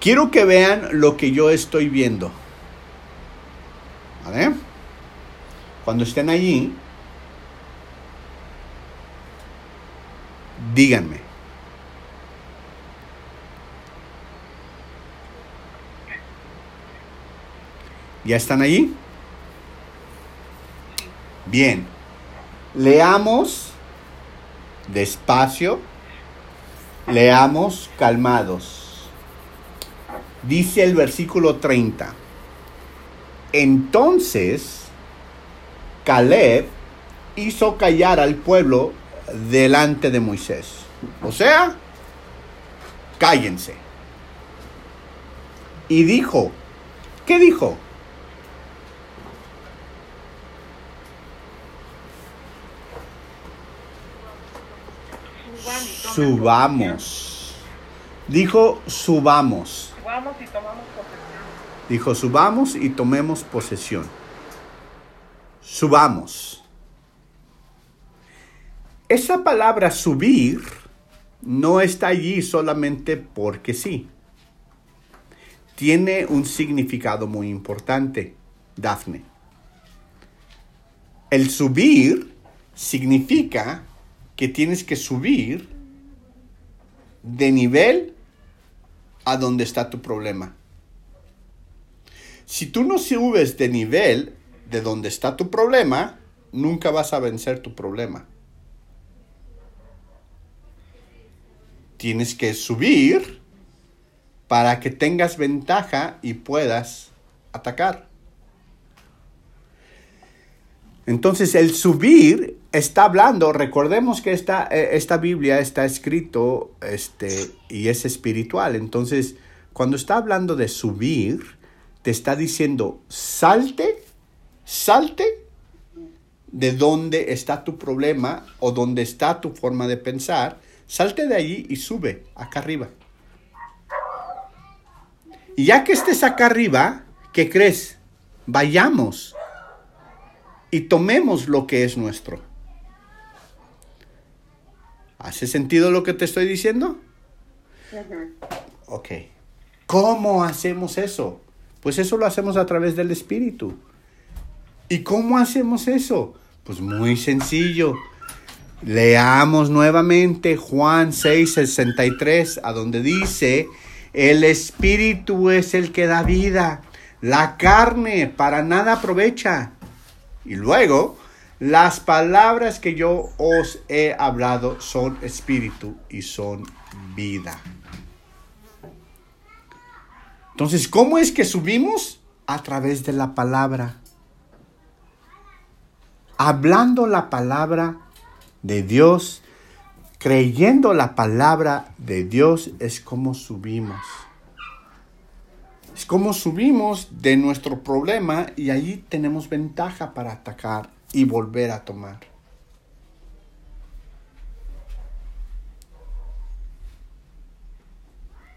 Speaker 1: Quiero que vean lo que yo estoy viendo. ¿Vale? Cuando estén allí, díganme. ¿Ya están allí? Bien. Leamos despacio. Leamos calmados. Dice el versículo 30. Entonces Caleb hizo callar al pueblo delante de Moisés. O sea, cállense. Y dijo, ¿qué dijo? Subamos. Dijo, subamos.
Speaker 3: Subamos y tomamos posesión.
Speaker 1: Dijo, subamos y tomemos posesión. Subamos. Esa palabra subir no está allí solamente porque sí. Tiene un significado muy importante, Dafne. El subir significa que tienes que subir de nivel a donde está tu problema. Si tú no subes de nivel de donde está tu problema, nunca vas a vencer tu problema. Tienes que subir para que tengas ventaja y puedas atacar. Entonces el subir está hablando, recordemos que esta, eh, esta Biblia está escrito este, y es espiritual. Entonces, cuando está hablando de subir, te está diciendo, salte, salte de donde está tu problema o donde está tu forma de pensar, salte de allí y sube acá arriba. Y ya que estés acá arriba, ¿qué crees? Vayamos y tomemos lo que es nuestro. ¿Hace sentido lo que te estoy diciendo? Ok. ¿Cómo hacemos eso? Pues eso lo hacemos a través del Espíritu. ¿Y cómo hacemos eso? Pues muy sencillo. Leamos nuevamente Juan 6, 63, a donde dice, el Espíritu es el que da vida, la carne para nada aprovecha. Y luego, las palabras que yo os he hablado son espíritu y son vida. Entonces, ¿cómo es que subimos? A través de la palabra. Hablando la palabra de Dios, creyendo la palabra de Dios es como subimos. Es como subimos de nuestro problema y allí tenemos ventaja para atacar y volver a tomar.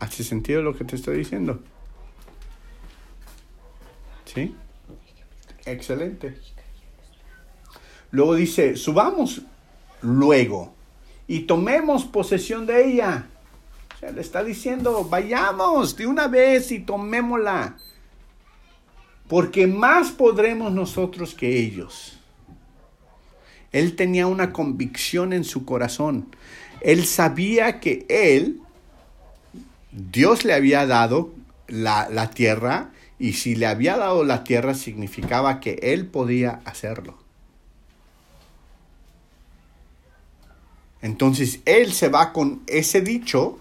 Speaker 1: ¿Hace sentido lo que te estoy diciendo? ¿Sí? Excelente. Luego dice, subamos luego y tomemos posesión de ella. O sea, le está diciendo, vayamos de una vez y tomémosla. Porque más podremos nosotros que ellos. Él tenía una convicción en su corazón. Él sabía que él, Dios le había dado la, la tierra y si le había dado la tierra significaba que él podía hacerlo. Entonces él se va con ese dicho,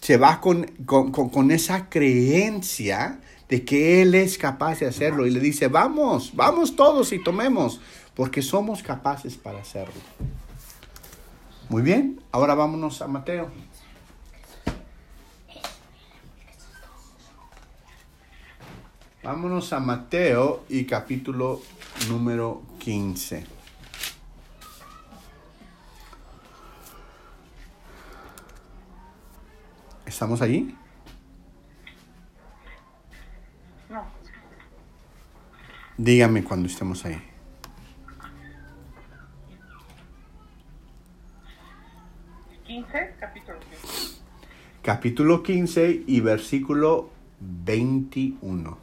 Speaker 1: se va con, con, con, esa creencia de que él es capaz de hacerlo y le dice, vamos, vamos todos y tomemos, porque somos capaces para hacerlo. Muy bien, ahora vámonos a Mateo. Vámonos a Mateo y capítulo número 15. ¿Estamos allí?
Speaker 3: No,
Speaker 1: Dígame cuando estemos ahí.
Speaker 3: quince, capítulo 15.
Speaker 1: Capítulo 15 y versículo 21.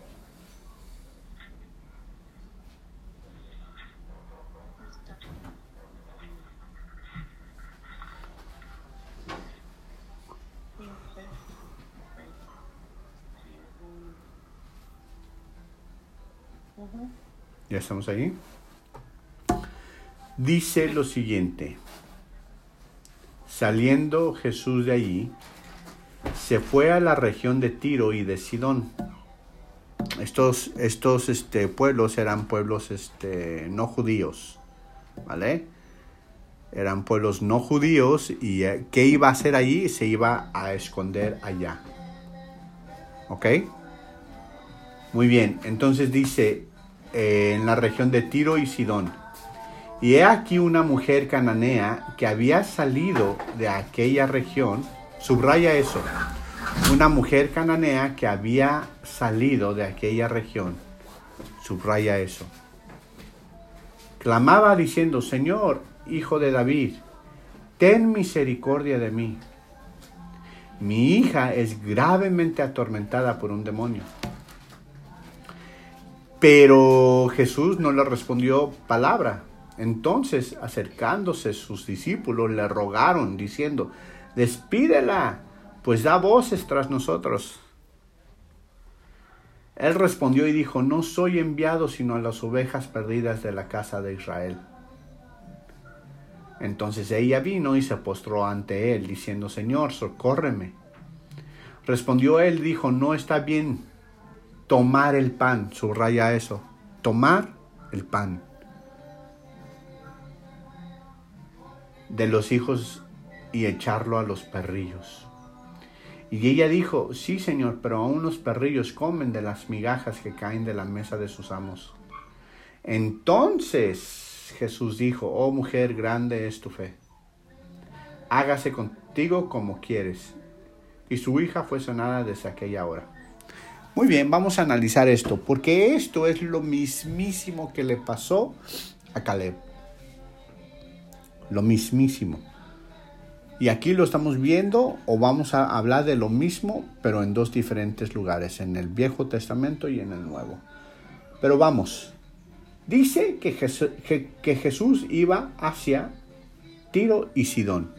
Speaker 3: Quince, veintiuno.
Speaker 1: ¿Ya estamos ahí? Dice lo siguiente. Saliendo Jesús de allí, se fue a la región de Tiro y de Sidón. Estos, estos este, pueblos eran pueblos este, no judíos, ¿vale? Eran pueblos no judíos y eh, ¿qué iba a hacer allí? Se iba a esconder allá. ¿Ok? Muy bien, entonces dice eh, en la región de Tiro y Sidón. Y he aquí una mujer cananea que había salido de aquella región, subraya eso, una mujer cananea que había salido de aquella región, subraya eso. Clamaba diciendo, Señor, hijo de David, ten misericordia de mí. Mi hija es gravemente atormentada por un demonio. Pero Jesús no le respondió palabra. Entonces, acercándose sus discípulos, le rogaron, diciendo, despídela, pues da voces tras nosotros. Él respondió y dijo, no soy enviado sino a las ovejas perdidas de la casa de Israel. Entonces ella vino y se postró ante él, diciendo, Señor, socórreme. Respondió él, dijo, no está bien tomar el pan, subraya eso, tomar el pan de los hijos y echarlo a los perrillos. Y ella dijo, sí señor, pero aún los perrillos comen de las migajas que caen de la mesa de sus amos. Entonces Jesús dijo, oh mujer, grande es tu fe. Hágase contigo como quieres. Y su hija fue sanada desde aquella hora. Muy bien, vamos a analizar esto, porque esto es lo mismísimo que le pasó a Caleb. Lo mismísimo. Y aquí lo estamos viendo o vamos a hablar de lo mismo, pero en dos diferentes lugares, en el Viejo Testamento y en el Nuevo. Pero vamos, dice que Jesús, iba hacia Tiro y Sidón.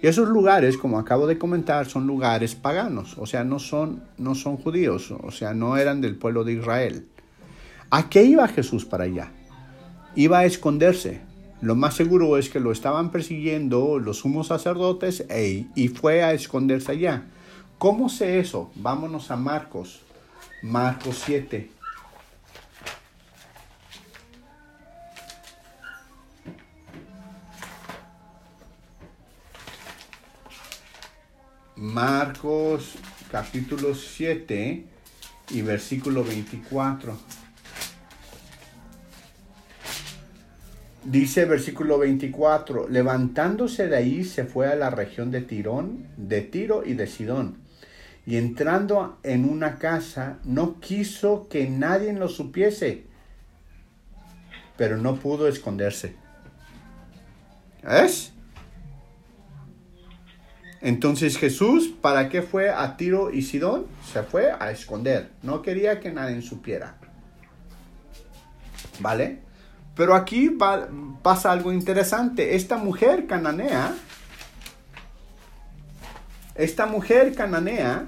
Speaker 1: Y esos lugares, como acabo de comentar, son lugares paganos, o sea, no son, no son judíos, o sea, no eran del pueblo de Israel. ¿A qué iba Jesús para allá? Iba a esconderse. Lo más seguro es que lo estaban persiguiendo los sumos sacerdotes y fue a esconderse allá. ¿Cómo sé eso? Vámonos a Marcos, Marcos 7. Marcos capítulo 7 y versículo 24. Dice versículo 24, levantándose de ahí se fue a la región de Tirón, de Tiro y de Sidón. Y entrando en una casa, no quiso que nadie lo supiese, pero no pudo esconderse. ¿Es? Entonces Jesús, ¿para qué fue a Tiro y Sidón? Se fue a esconder. No quería que nadie supiera. ¿Vale? Pero aquí va, pasa algo interesante. Esta mujer cananea, esta mujer cananea,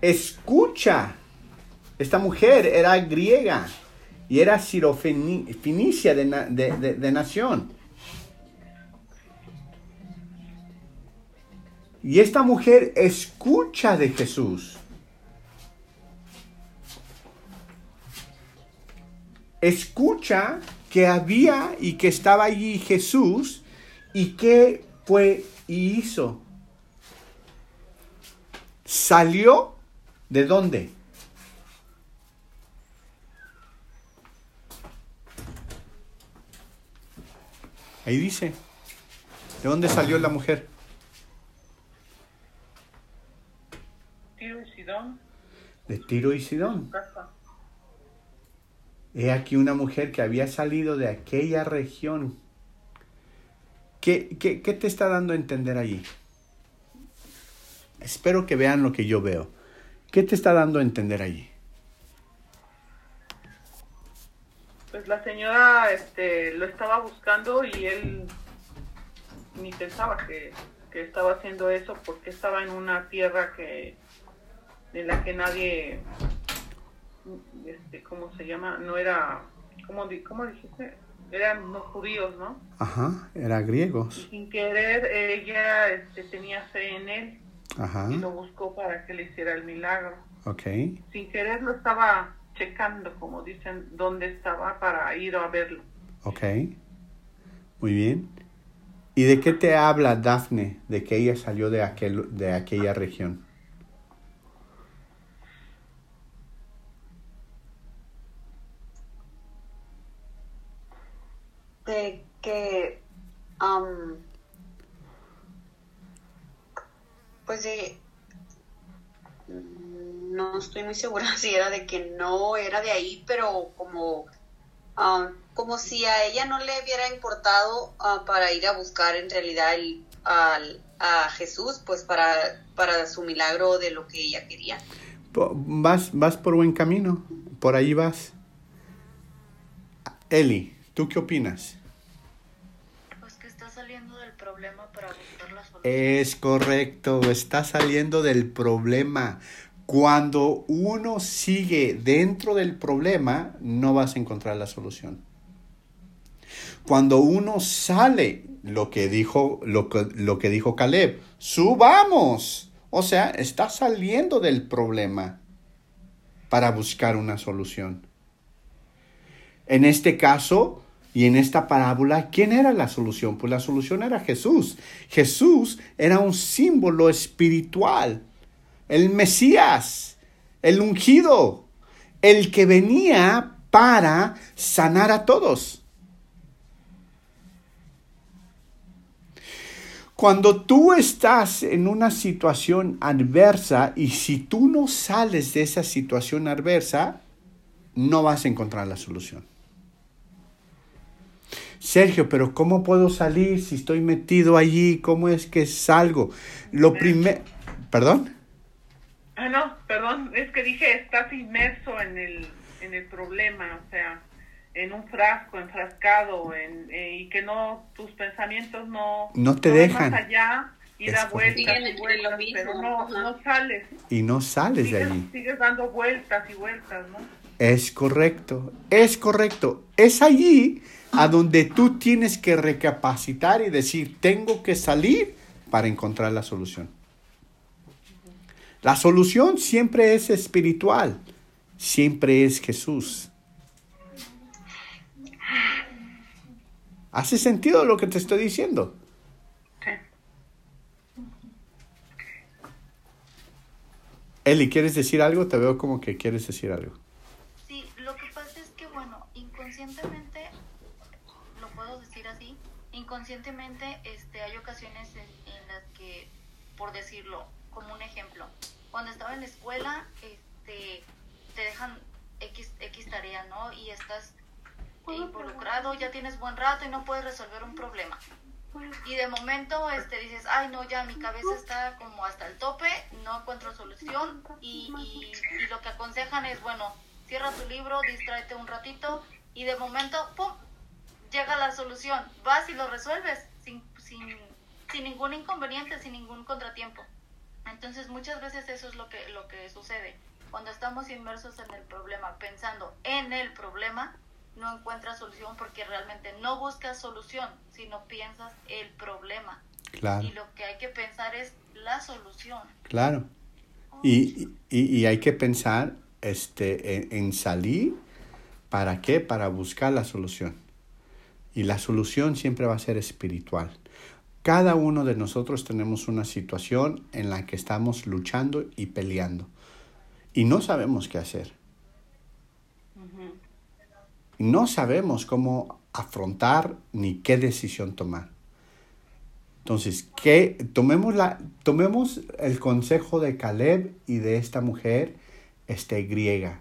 Speaker 1: escucha. Esta mujer era griega y era sirofenicia de, de, de, de nación. Y esta mujer escucha de Jesús. Escucha que había y que estaba allí Jesús y que fue y hizo. Salió de dónde? Ahí dice. ¿De dónde salió la mujer?
Speaker 3: Tiro y Sidón,
Speaker 1: De Tiro y Sidón.
Speaker 3: casa.
Speaker 1: He aquí una mujer que había salido de aquella región. ¿Qué, qué, qué te está dando a entender allí? Espero que vean lo que yo veo. ¿Qué te está dando a entender allí?
Speaker 3: Pues la señora este, lo estaba buscando y él ni pensaba que, que estaba haciendo eso porque estaba en una tierra que de la que nadie, este, ¿cómo se llama? No era, ¿cómo, cómo dijiste? Eran no judíos, ¿no?
Speaker 1: Ajá, era griegos.
Speaker 3: Y sin querer ella este, tenía fe en él
Speaker 1: Ajá,
Speaker 3: y lo buscó para que le hiciera el milagro.
Speaker 1: ok.
Speaker 3: Sin querer lo estaba checando, como dicen, dónde estaba para ir a verlo.
Speaker 1: Ok. Muy bien. ¿Y de qué te habla Dafne de que ella salió de, aquel, de aquella región?
Speaker 4: De que am, pues de no estoy muy segura si era de que no era de ahí pero como am, como si a ella no le hubiera importado ah, para ir a buscar en realidad al- a Jesús pues para para su milagro de lo que ella quería
Speaker 1: Vas, vas por buen camino. Por ahí vas. Eli, ¿tú qué opinas?
Speaker 5: Pues que está saliendo del
Speaker 1: Es correcto, está saliendo del problema. Cuando uno sigue dentro del problema, no vas a encontrar la solución. Cuando uno sale, lo que dijo, lo que, lo que dijo Caleb, subamos. O sea, está saliendo del problema para buscar una solución. En este caso y en esta parábola, ¿quién era la solución? Pues la solución era Jesús. Jesús era un símbolo espiritual, el Mesías, el ungido, el que venía para sanar a todos. Cuando tú estás en una situación adversa y si tú no sales de esa situación adversa, no vas a encontrar la solución. Sergio, pero ¿cómo puedo salir si estoy metido allí? ¿Cómo es que salgo? Lo primero... ¿Perdón?
Speaker 3: Ah, no, perdón, es que dije, estás inmerso en el, en el problema, o sea, en un frasco, enfrascado, en, eh, y que no, tus pensamientos no...
Speaker 1: No te dejan.
Speaker 3: Más allá y
Speaker 1: Es
Speaker 3: da vueltas y vueltas,
Speaker 4: lo mismo,
Speaker 3: pero no, no sales.
Speaker 1: Y no sales de allí.
Speaker 3: sigues dando vueltas y vueltas, ¿no?
Speaker 1: Es correcto, es correcto. Es allí a donde tú tienes que recapacitar y decir, tengo que salir para encontrar la solución. La solución siempre es espiritual, siempre es Jesús. ¿Hace sentido lo que te estoy diciendo? Eli, ¿quieres decir algo? Te veo como que quieres decir algo.
Speaker 5: Sí, lo que pasa es que, bueno, inconscientemente, lo puedo decir así, inconscientemente este, hay ocasiones en, en las que, por decirlo, como un ejemplo, cuando estaba en la escuela, este, te dejan X, X tarea, ¿no? Y estás involucrado, ya tienes buen rato y no puedes resolver un problema. Y de momento este, dices, ay no, ya mi cabeza está como hasta el tope, no encuentro solución y, y- y lo que aconsejan es, bueno, cierra tu libro, distráete un ratito y de momento, ¡pum!, llega la solución. Vas y lo resuelves sin, sin, sin ningún inconveniente, sin ningún contratiempo. Entonces muchas veces eso es lo que, lo que sucede. Cuando estamos inmersos en el problema, pensando en el problema, no encuentras solución porque realmente no buscas solución, sino piensas el problema.
Speaker 1: Claro,
Speaker 5: Y lo que hay que pensar es la solución.
Speaker 1: claro. Y, y- y hay que pensar este, en, en salir, ¿para qué? Para buscar la solución. Y la solución siempre va a ser espiritual. Cada uno de nosotros tenemos una situación en la que estamos luchando y peleando. Y no sabemos qué hacer. No sabemos cómo afrontar ni qué decisión tomar. Entonces, ¿qué? Tomemos, la, tomemos el consejo de Caleb y de esta mujer este, griega.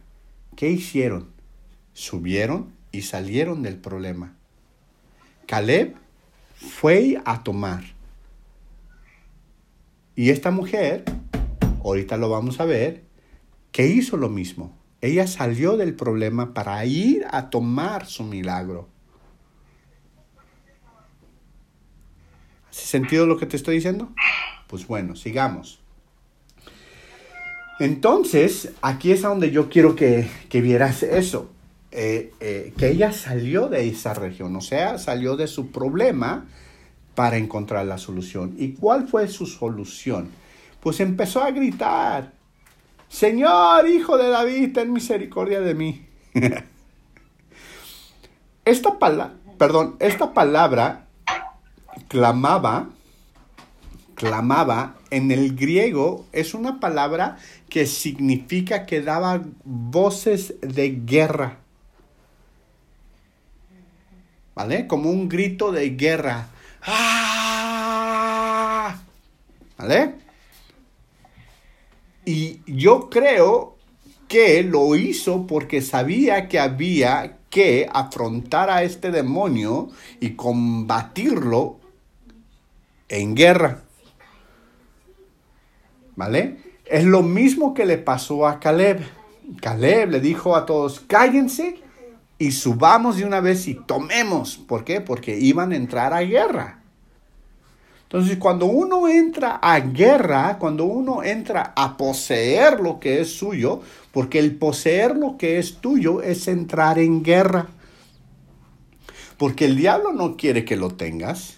Speaker 1: ¿Qué hicieron? Subieron y salieron del problema. Caleb fue a tomar. Y esta mujer, ahorita lo vamos a ver, que hizo lo mismo. Ella salió del problema para ir a tomar su milagro. ¿Hace sentido lo que te estoy diciendo? Pues bueno, sigamos. Entonces, aquí es donde yo quiero que, que vieras eso. Eh, eh, que ella salió de esa región, o sea, salió de su problema para encontrar la solución. ¿Y cuál fue su solución? Pues empezó a gritar, Señor, hijo de David, ten misericordia de mí. esta palabra, perdón, esta palabra clamaba, clamaba, en el griego es una palabra que significa que daba voces de guerra. ¿Vale? Como un grito de guerra. ¡Ah! ¿Vale? Y yo creo que lo hizo porque sabía que había que afrontar a este demonio y combatirlo en guerra. ¿Vale? Es lo mismo que le pasó a Caleb. Caleb le dijo a todos, cállense y subamos de una vez y tomemos. ¿Por qué? Porque iban a entrar a guerra. Entonces, cuando uno entra a guerra, cuando uno entra a poseer lo que es suyo, porque el poseer lo que es tuyo es entrar en guerra. Porque el diablo no quiere que lo tengas.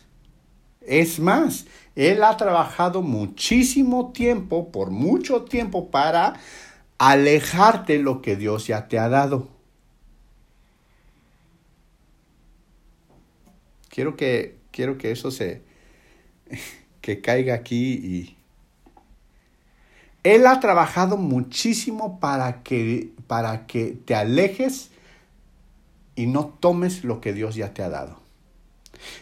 Speaker 1: Es más, él ha trabajado muchísimo tiempo, por mucho tiempo, para alejarte lo que Dios ya te ha dado. Quiero que, quiero que eso se, que caiga aquí y... Él ha trabajado muchísimo para que, para que te alejes y no tomes lo que Dios ya te ha dado.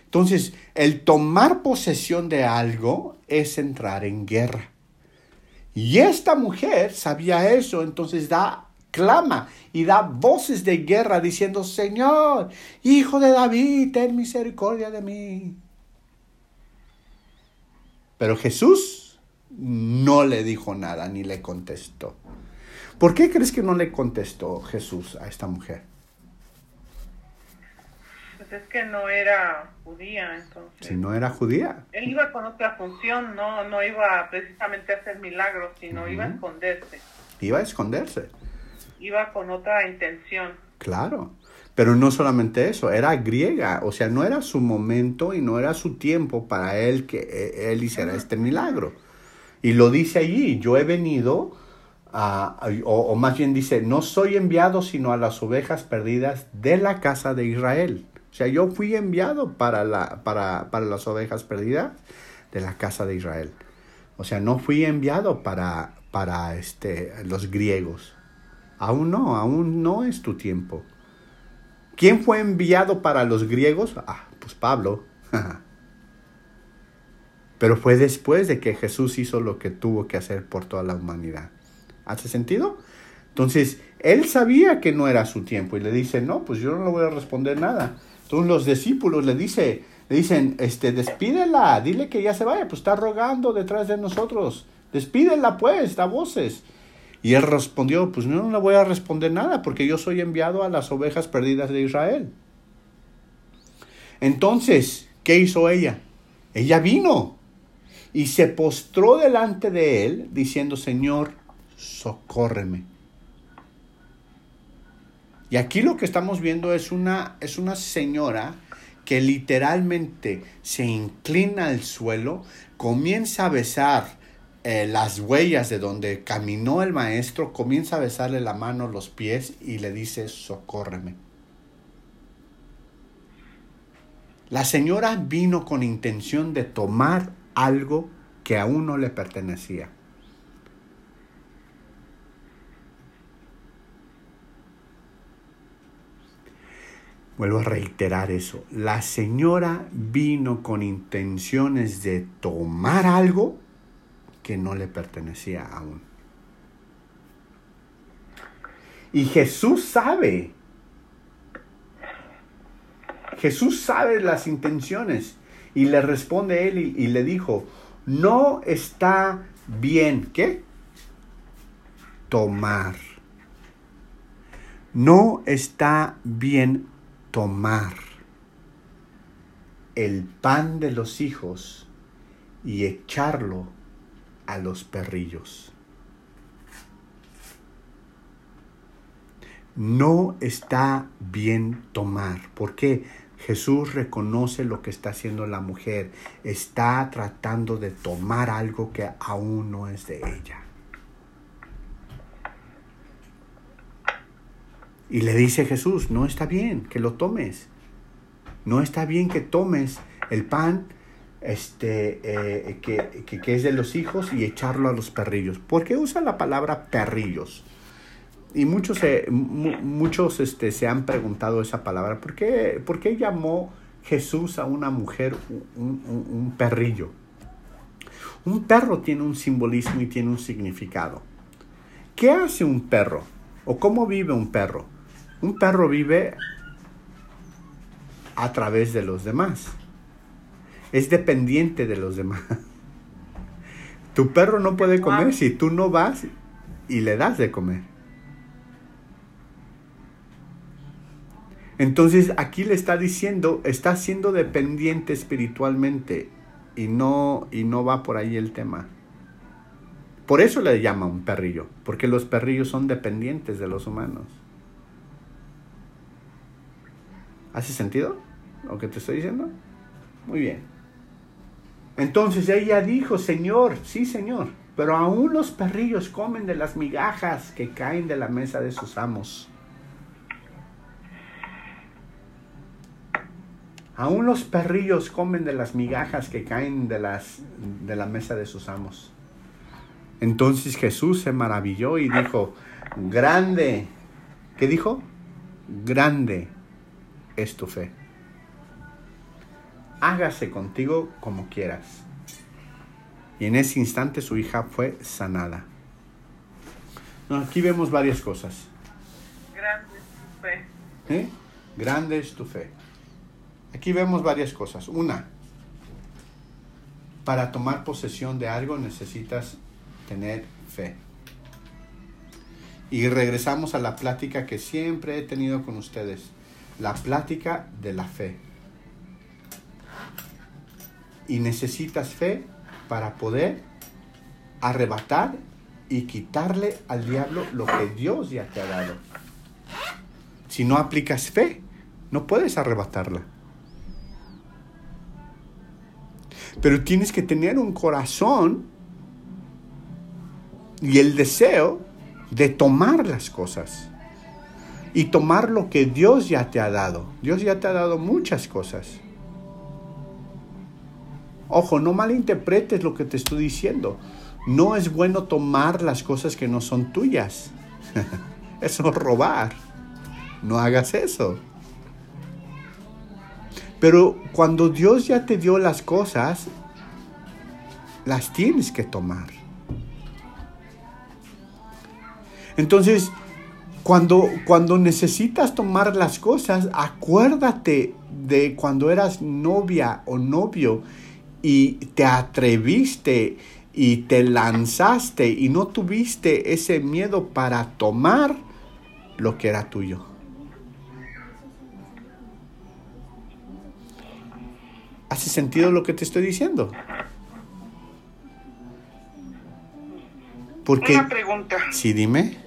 Speaker 1: Entonces, el tomar posesión de algo es entrar en guerra. Y esta mujer sabía eso, entonces da clama y da voces de guerra diciendo, Señor, hijo de David, ten misericordia de mí. Pero Jesús no le dijo nada ni le contestó. ¿Por qué crees que no le contestó Jesús a esta mujer?
Speaker 3: Pues es que no era judía, entonces.
Speaker 1: Si no era judía.
Speaker 3: Él iba con otra función, no, no iba precisamente a hacer milagros, sino iba a esconderse.
Speaker 1: Iba a esconderse.
Speaker 3: Iba con otra intención.
Speaker 1: Claro. Pero no solamente eso, era griega, o sea, no era su momento y no era su tiempo para él que eh, él hiciera este milagro. Y lo dice allí, yo he venido, a, a- o, o más bien dice, no soy enviado sino a las ovejas perdidas de la casa de Israel. O sea, yo fui enviado para, la, para, para las ovejas perdidas de la casa de Israel. O sea, no fui enviado para, para este, los griegos. Aún no, aún no es tu tiempo. ¿Quién fue enviado para los griegos? Ah, pues Pablo. Pero fue después de que Jesús hizo lo que tuvo que hacer por toda la humanidad. ¿Hace sentido? Entonces, él sabía que no era su tiempo y le dice, no, pues yo no le voy a responder nada. Entonces los discípulos le, dice, le dicen, este, despídela, dile que ya se vaya, pues está rogando detrás de nosotros. Despídela pues, da voces. Y él respondió, pues no, no le voy a responder nada porque yo soy enviado a las ovejas perdidas de Israel. Entonces, ¿qué hizo ella? Ella vino y se postró delante de él diciendo, Señor, socórreme. Y aquí lo que estamos viendo es una, es una señora que literalmente se inclina al suelo, comienza a besar eh, las huellas de donde caminó el maestro, comienza a besarle la mano, los pies y le dice, socórreme. La señora vino con intención de tomar algo que aún no le pertenecía. Vuelvo a reiterar eso. La señora vino con intenciones de tomar algo que no le pertenecía aún. Y Jesús sabe. Jesús sabe las intenciones. Y le responde él y, le dijo, no está bien, ¿qué? Tomar. No está bien tomar el pan de los hijos y echarlo a los perrillos. No está bien tomar. ¿Por qué? Jesús reconoce lo que está haciendo la mujer. Está tratando de tomar algo que aún no es de ella. Y le dice Jesús, no está bien que lo tomes. No está bien que tomes el pan este, eh, que, que, que, es de los hijos y echarlo a los perrillos. ¿Por qué usa la palabra perrillos? Y muchos, eh, muchos este, se han preguntado esa palabra. ¿Por qué, ¿Por qué llamó Jesús a una mujer un, un perrillo? Un perro tiene un simbolismo y tiene un significado. ¿Qué hace un perro? ¿O cómo vive un perro? Un perro vive a través de los demás. Es dependiente de los demás. Tu perro no puede comer si tú no vas y le das de comer. Entonces aquí le está diciendo, está siendo dependiente espiritualmente y no, y no va por ahí el tema. Por eso le llama un perrillo, porque los perrillos son dependientes de los humanos. ¿Hace sentido lo que te estoy diciendo? Muy bien. Entonces ella dijo, Señor, sí Señor, pero aún los perrillos comen de las migajas que caen de la mesa de sus amos. Aún los perrillos comen de las migajas que caen de, las, de la mesa de sus amos. Entonces Jesús se maravilló y dijo, grande, ¿qué dijo? Grande es tu fe. Hágase contigo como quieras. Y en ese instante su hija fue sanada. No, aquí vemos varias cosas.
Speaker 3: fe.
Speaker 1: ¿Eh? Grande es tu fe. Aquí vemos varias cosas. Una, para tomar posesión de algo necesitas tener fe. Y regresamos a la plática que siempre he tenido con ustedes. La plática de la fe. Y necesitas fe para poder arrebatar y quitarle al diablo lo que Dios ya te ha dado. Si no aplicas fe, no puedes arrebatarla. Pero tienes que tener un corazón y el deseo de tomar las cosas. Y tomar lo que Dios ya te ha dado. Dios ya te ha dado muchas cosas. Ojo, no malinterpretes lo que te estoy diciendo. No es bueno tomar las cosas que no son tuyas. eso es robar. No hagas eso. Pero cuando Dios ya te dio las cosas, las tienes que tomar. Entonces, cuando, cuando necesitas tomar las cosas, acuérdate de cuando eras novia o novio y te atreviste y te lanzaste y no tuviste ese miedo para tomar lo que era tuyo. ¿Hace sentido lo que te estoy diciendo? Porque,
Speaker 6: Una pregunta.
Speaker 1: sí, dime.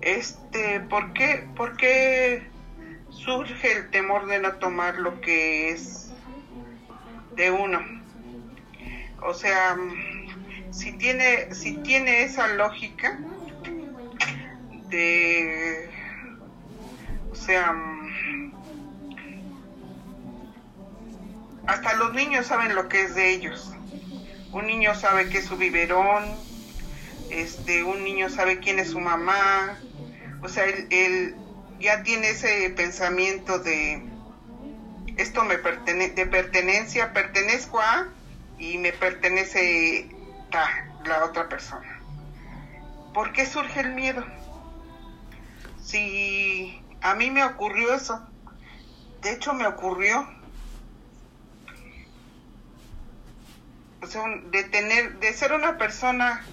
Speaker 6: Este, ¿por qué, ¿por qué surge el temor de no tomar lo que es de uno? O sea, si tiene, si tiene esa lógica de, o sea, hasta los niños saben lo que es de ellos. Un niño sabe que es su biberón, este, un niño sabe quién es su mamá, o sea, él, él ya tiene ese pensamiento de esto me pertenece, de pertenencia, pertenezco a y me pertenece la otra persona. ¿Por qué surge el miedo? Si a mí me ocurrió eso, de hecho me ocurrió, o sea, de tener, de ser una persona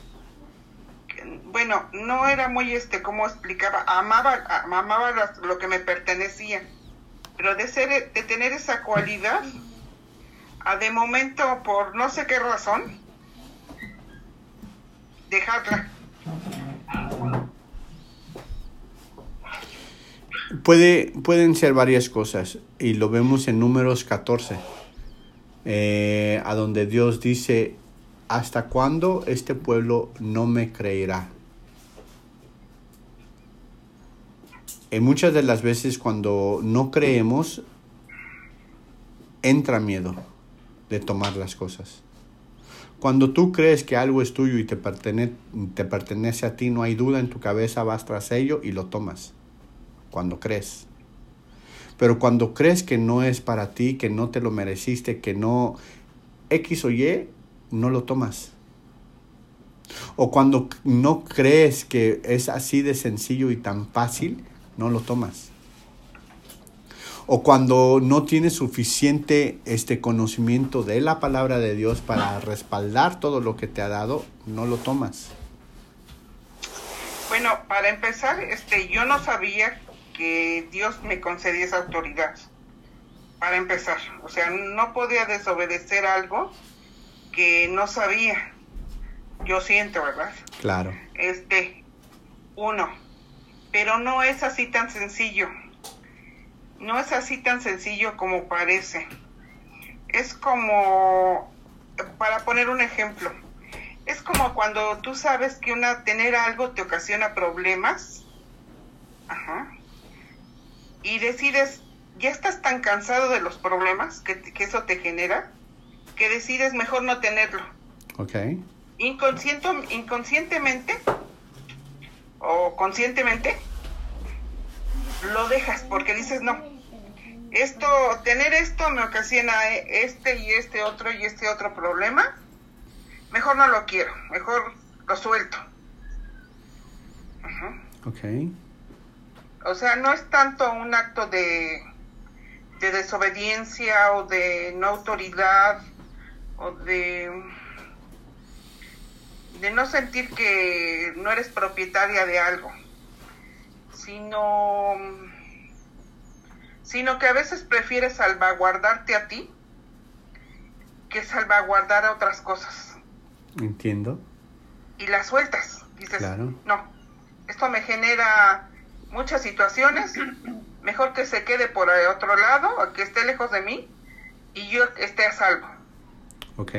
Speaker 6: bueno, no era muy este, como explicaba, amaba, amaba las, lo que me pertenecía, pero de ser, de tener esa cualidad, de momento, por no sé qué razón, dejarla.
Speaker 1: Puede, pueden ser varias cosas y lo vemos en números 14, eh, a donde Dios dice, ¿hasta cuándo este pueblo no me creerá? En muchas de las veces cuando no creemos, entra miedo de tomar las cosas. Cuando tú crees que algo es tuyo y te, te pertenece a ti, no hay duda en tu cabeza, vas tras ello y lo tomas. Cuando crees. Pero cuando crees que no es para ti, que no te lo mereciste, que no X o Y, no lo tomas. O cuando no crees que es así de sencillo y tan fácil, no lo tomas. O cuando no tienes suficiente este conocimiento de la palabra de Dios para respaldar todo lo que te ha dado, no lo tomas.
Speaker 6: Bueno, para empezar, este, yo no sabía que Dios me concedía esa autoridad. Para empezar, o sea, no podía desobedecer algo que no sabía. Yo siento, ¿verdad?
Speaker 1: Claro.
Speaker 6: Este, uno, pero no es así tan sencillo. No es así tan sencillo como parece. Es como, para poner un ejemplo, es como cuando tú sabes que una tener algo te ocasiona problemas. Ajá. Y decides, ya estás tan cansado de los problemas que, que eso te genera, que decides mejor no tenerlo.
Speaker 1: Ok.
Speaker 6: Inconsciente, inconscientemente o conscientemente lo dejas porque dices no esto tener esto me ocasiona este y este otro y este otro problema mejor no lo quiero mejor lo suelto Ajá.
Speaker 1: Ok.
Speaker 6: O sea, no es tanto un acto de, de desobediencia o de no autoridad o de, de no sentir que no eres propietaria de algo, sino, sino que a veces prefieres salvaguardarte a ti que salvaguardar a otras cosas.
Speaker 1: Entiendo.
Speaker 6: Y las sueltas. Dices,
Speaker 1: Claro.
Speaker 6: no, esto me genera muchas situaciones, mejor que se quede por el otro lado, a que esté lejos de mí y yo esté a salvo.
Speaker 1: Ok.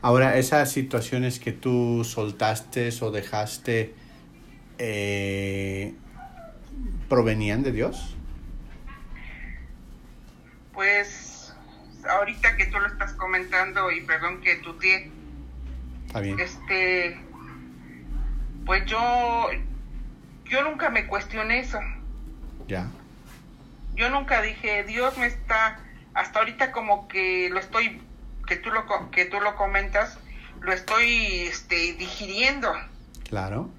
Speaker 1: Ahora, esas situaciones que tú soltaste o dejaste, eh, ¿provenían de Dios?
Speaker 6: Pues ahorita que tú lo estás comentando y perdón que tu tía,
Speaker 1: Está bien.
Speaker 6: este, pues yo, yo nunca me cuestioné eso.
Speaker 1: Ya.
Speaker 6: Yo nunca dije, Dios me está, hasta ahorita como que lo estoy, que tú lo, que tú lo comentas, lo estoy, este, digiriendo.
Speaker 1: Claro.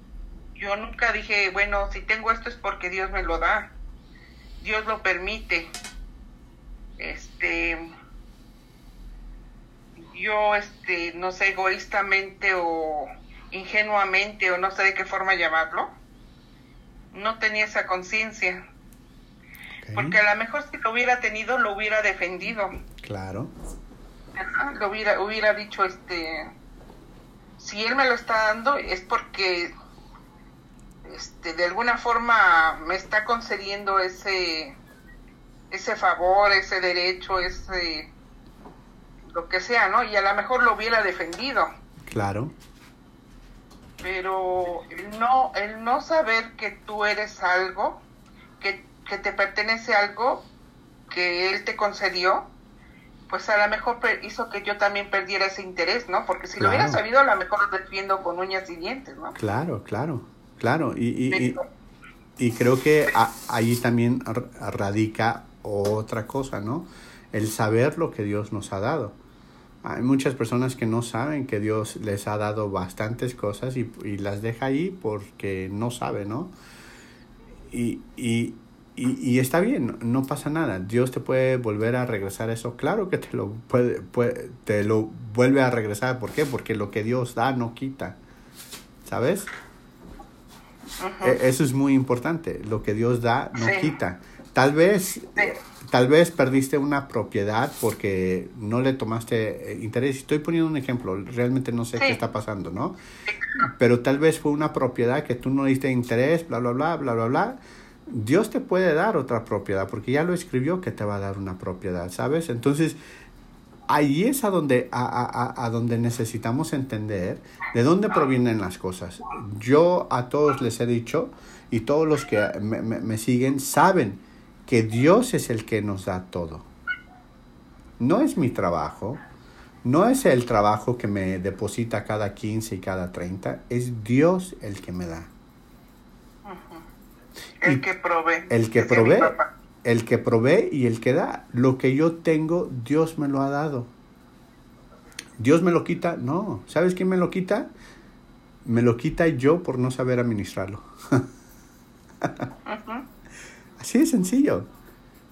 Speaker 6: Yo nunca dije, bueno, si tengo esto es porque Dios me lo da. Dios lo permite. Este, yo, este, no sé, egoístamente o ingenuamente o no sé de qué forma llamarlo, no tenía esa conciencia. Porque a lo mejor si lo hubiera tenido, lo hubiera defendido.
Speaker 1: Claro.
Speaker 6: Ajá, lo hubiera, hubiera dicho, este, si él me lo está dando es porque, este, de alguna forma me está concediendo ese, ese favor, ese derecho, ese, lo que sea, ¿no? Y a lo mejor lo hubiera defendido,
Speaker 1: Claro.
Speaker 6: pero el no, el no saber que tú eres algo, que, que te pertenece algo que él te concedió, pues a lo mejor hizo que yo también perdiera ese interés, ¿no? Porque si lo hubiera sabido, a lo mejor lo defiendo con uñas y dientes, ¿no?
Speaker 1: Claro, claro. Claro. Y, y, y, creo que a- ahí también radica otra cosa, ¿no? El saber lo que Dios nos ha dado. Hay muchas personas que no saben que Dios les ha dado bastantes cosas y, y las deja ahí porque no sabe, ¿no? Y, y, y, y está bien, no pasa nada. Dios te puede volver a regresar eso. Claro que te lo, puede, puede- te lo vuelve a regresar. ¿Por qué? Porque lo que Dios da no quita. ¿Sabes? E- Eso es muy importante. Lo que Dios da no
Speaker 6: Sí.
Speaker 1: quita. Tal vez,
Speaker 6: Sí.
Speaker 1: tal vez perdiste una propiedad porque no le tomaste eh, interés. Estoy poniendo un ejemplo. Realmente no sé
Speaker 6: Sí.
Speaker 1: qué está pasando, ¿no? Pero tal vez fue una propiedad que tú no diste interés, bla, bla, bla, bla, bla, bla. Dios te puede dar otra propiedad porque ya lo escribió que te va a dar una propiedad, ¿sabes? Entonces, ahí es a donde, a, a- a- donde necesitamos entender de dónde provienen las cosas. Yo a todos les he dicho, y todos los que me, me- me siguen saben que Dios es el que nos da todo. No es mi trabajo, no es el trabajo que me deposita cada 15 y cada 30, es Dios el que me da.
Speaker 6: El
Speaker 1: Y-
Speaker 6: que provee.
Speaker 1: El que provee. El que provee y el que da. Lo que yo tengo, Dios me lo ha dado. Dios me lo quita, no. ¿Sabes quién me lo quita? Me lo quita yo por no saber administrarlo. Así de sencillo.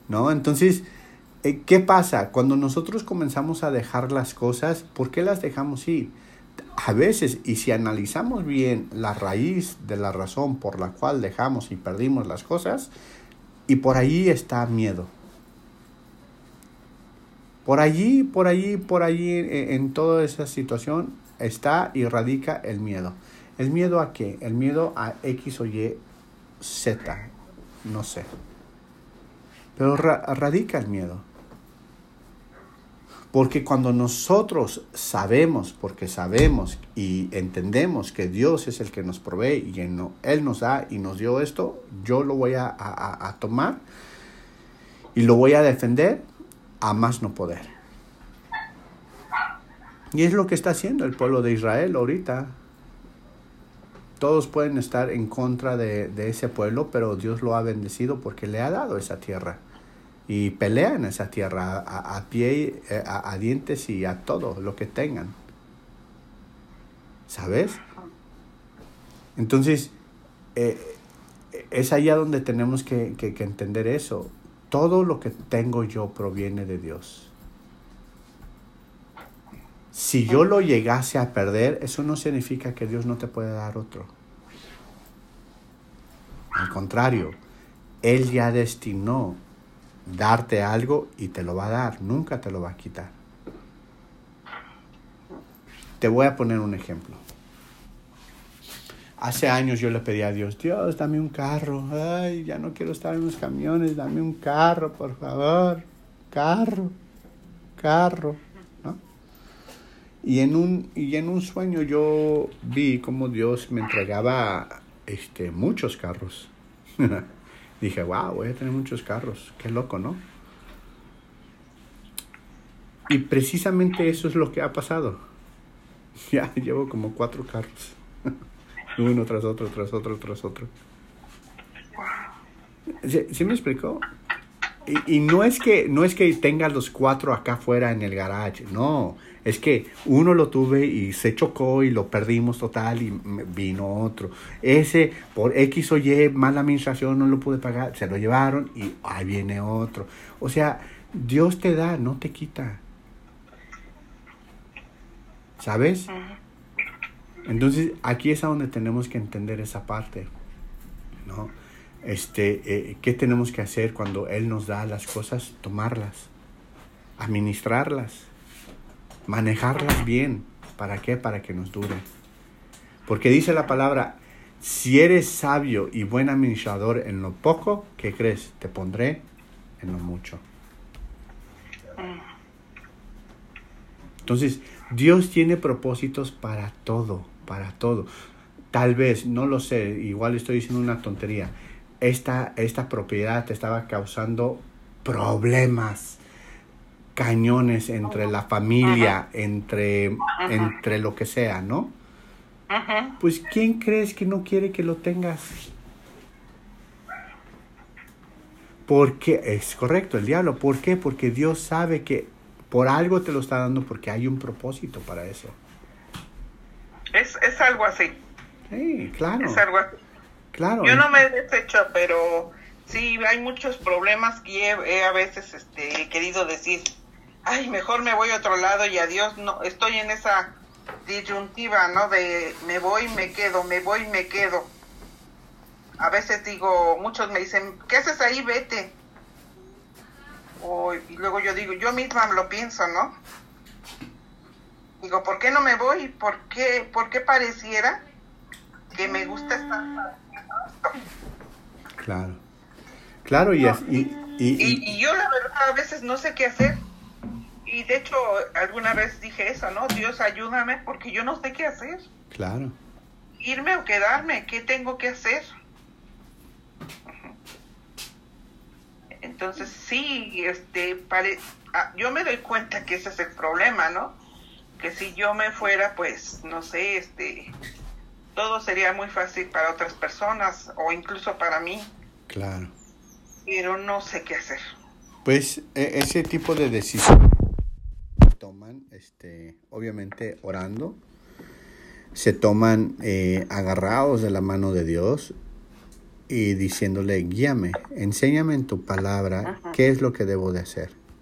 Speaker 1: ¿No? Entonces, eh, ¿qué pasa? Cuando nosotros comenzamos a dejar las cosas, ¿por qué las dejamos ir? A veces, y si analizamos bien la raíz de la razón por la cual dejamos y perdimos las cosas, y por ahí está miedo. Por allí, por allí, por allí, en, en toda esa situación está y radica el miedo. ¿El miedo a qué? El miedo a X o Y, Z, no sé. Pero ra- radica el miedo. Porque cuando nosotros sabemos, porque sabemos y entendemos que Dios es el que nos provee y Él nos da y nos dio esto, yo lo voy a, tomar y lo voy a defender a más no poder. Y es lo que está haciendo el pueblo de Israel ahorita. Todos pueden estar en contra de ese pueblo, pero Dios lo ha bendecido porque le ha dado esa tierra. Y pelean esa tierra a, a pie, eh, a, a dientes y a todo lo que tengan. ¿Sabes? Entonces, eh, es allá donde tenemos que, que- que entender eso. Todo lo que tengo yo proviene de Dios. Si yo lo llegase a perder, eso no significa que Dios no te puede dar otro. Al contrario, Él ya destinó darte algo y te lo va a dar, nunca te lo va a quitar. Te voy a poner un ejemplo. Hace años yo le pedí a Dios, Dios, dame un carro. Ay, ya no quiero estar en los camiones, dame un carro, por favor. Carro, carro, ¿no? Y en un, y en un sueño yo vi como Dios me entregaba este, muchos carros. Dije, wow, voy a tener muchos carros. Qué loco, ¿no? Y precisamente eso es lo que ha pasado. Ya llevo como cuatro carros. Uno tras otro, tras otro, tras otro. ¿Sí, sí me explicó? Y, y no es que no es que tenga los cuatro acá afuera en el garage, no. Es que uno lo tuve y se chocó y lo perdimos total y vino otro. Ese, por X o Y, mala administración, no lo pude pagar, se lo llevaron y ahí viene otro. O sea, Dios te da, no te quita. ¿Sabes? Entonces, aquí es a donde tenemos que entender esa parte, ¿no? Este, eh, ¿qué tenemos que hacer cuando Él nos da las cosas? Tomarlas, administrarlas, manejarlas bien. ¿Para qué? Para que nos dure. Porque dice la palabra, si eres sabio y buen administrador en lo poco, ¿qué crees? Te pondré en lo mucho. Entonces, Dios tiene propósitos para todo, para todo. Tal vez, no lo sé, igual estoy diciendo una tontería. Esta, esta propiedad te estaba causando problemas, cañones entre la familia, entre, entre lo que sea, ¿no? Pues ¿quién crees que no quiere que lo tengas? Porque es correcto, el diablo. ¿Por qué? Porque Dios sabe que por algo te lo está dando porque hay un propósito para eso.
Speaker 6: Es, es algo así.
Speaker 1: Sí, claro.
Speaker 6: Es algo así.
Speaker 1: Claro.
Speaker 6: Yo no me he deshecho, pero sí hay muchos problemas que he, he a veces este, querido decir, ay, mejor me voy a otro lado y adiós, no, estoy en esa disyuntiva, ¿no? De me voy, me quedo, me voy, me quedo. A veces digo, muchos me dicen, ¿qué haces ahí? Vete. O- y luego yo digo, yo misma lo pienso, ¿no? Digo, ¿por qué no me voy? ¿Por qué, por qué pareciera que me gusta estar
Speaker 1: Claro. Claro, y, y, y-
Speaker 6: Y,
Speaker 1: y-
Speaker 6: y yo la verdad a veces no sé qué hacer. Y de hecho alguna vez dije eso, ¿no? Dios ayúdame porque yo no sé qué hacer.
Speaker 1: claro.
Speaker 6: Irme o quedarme, ¿qué tengo que hacer? Entonces sí, este, pare- ah, yo me doy cuenta que ese es el problema, ¿no? Que si yo me fuera, pues, no sé, este, todo sería muy fácil para otras personas o incluso para mí,
Speaker 1: Claro.
Speaker 6: pero no sé qué hacer.
Speaker 1: Pues e- ese tipo de decisiones toman, este, obviamente orando, se toman eh, agarrados de la mano de Dios y diciéndole, guíame, enséñame en tu palabra
Speaker 6: Ajá.
Speaker 1: qué es lo que debo de hacer.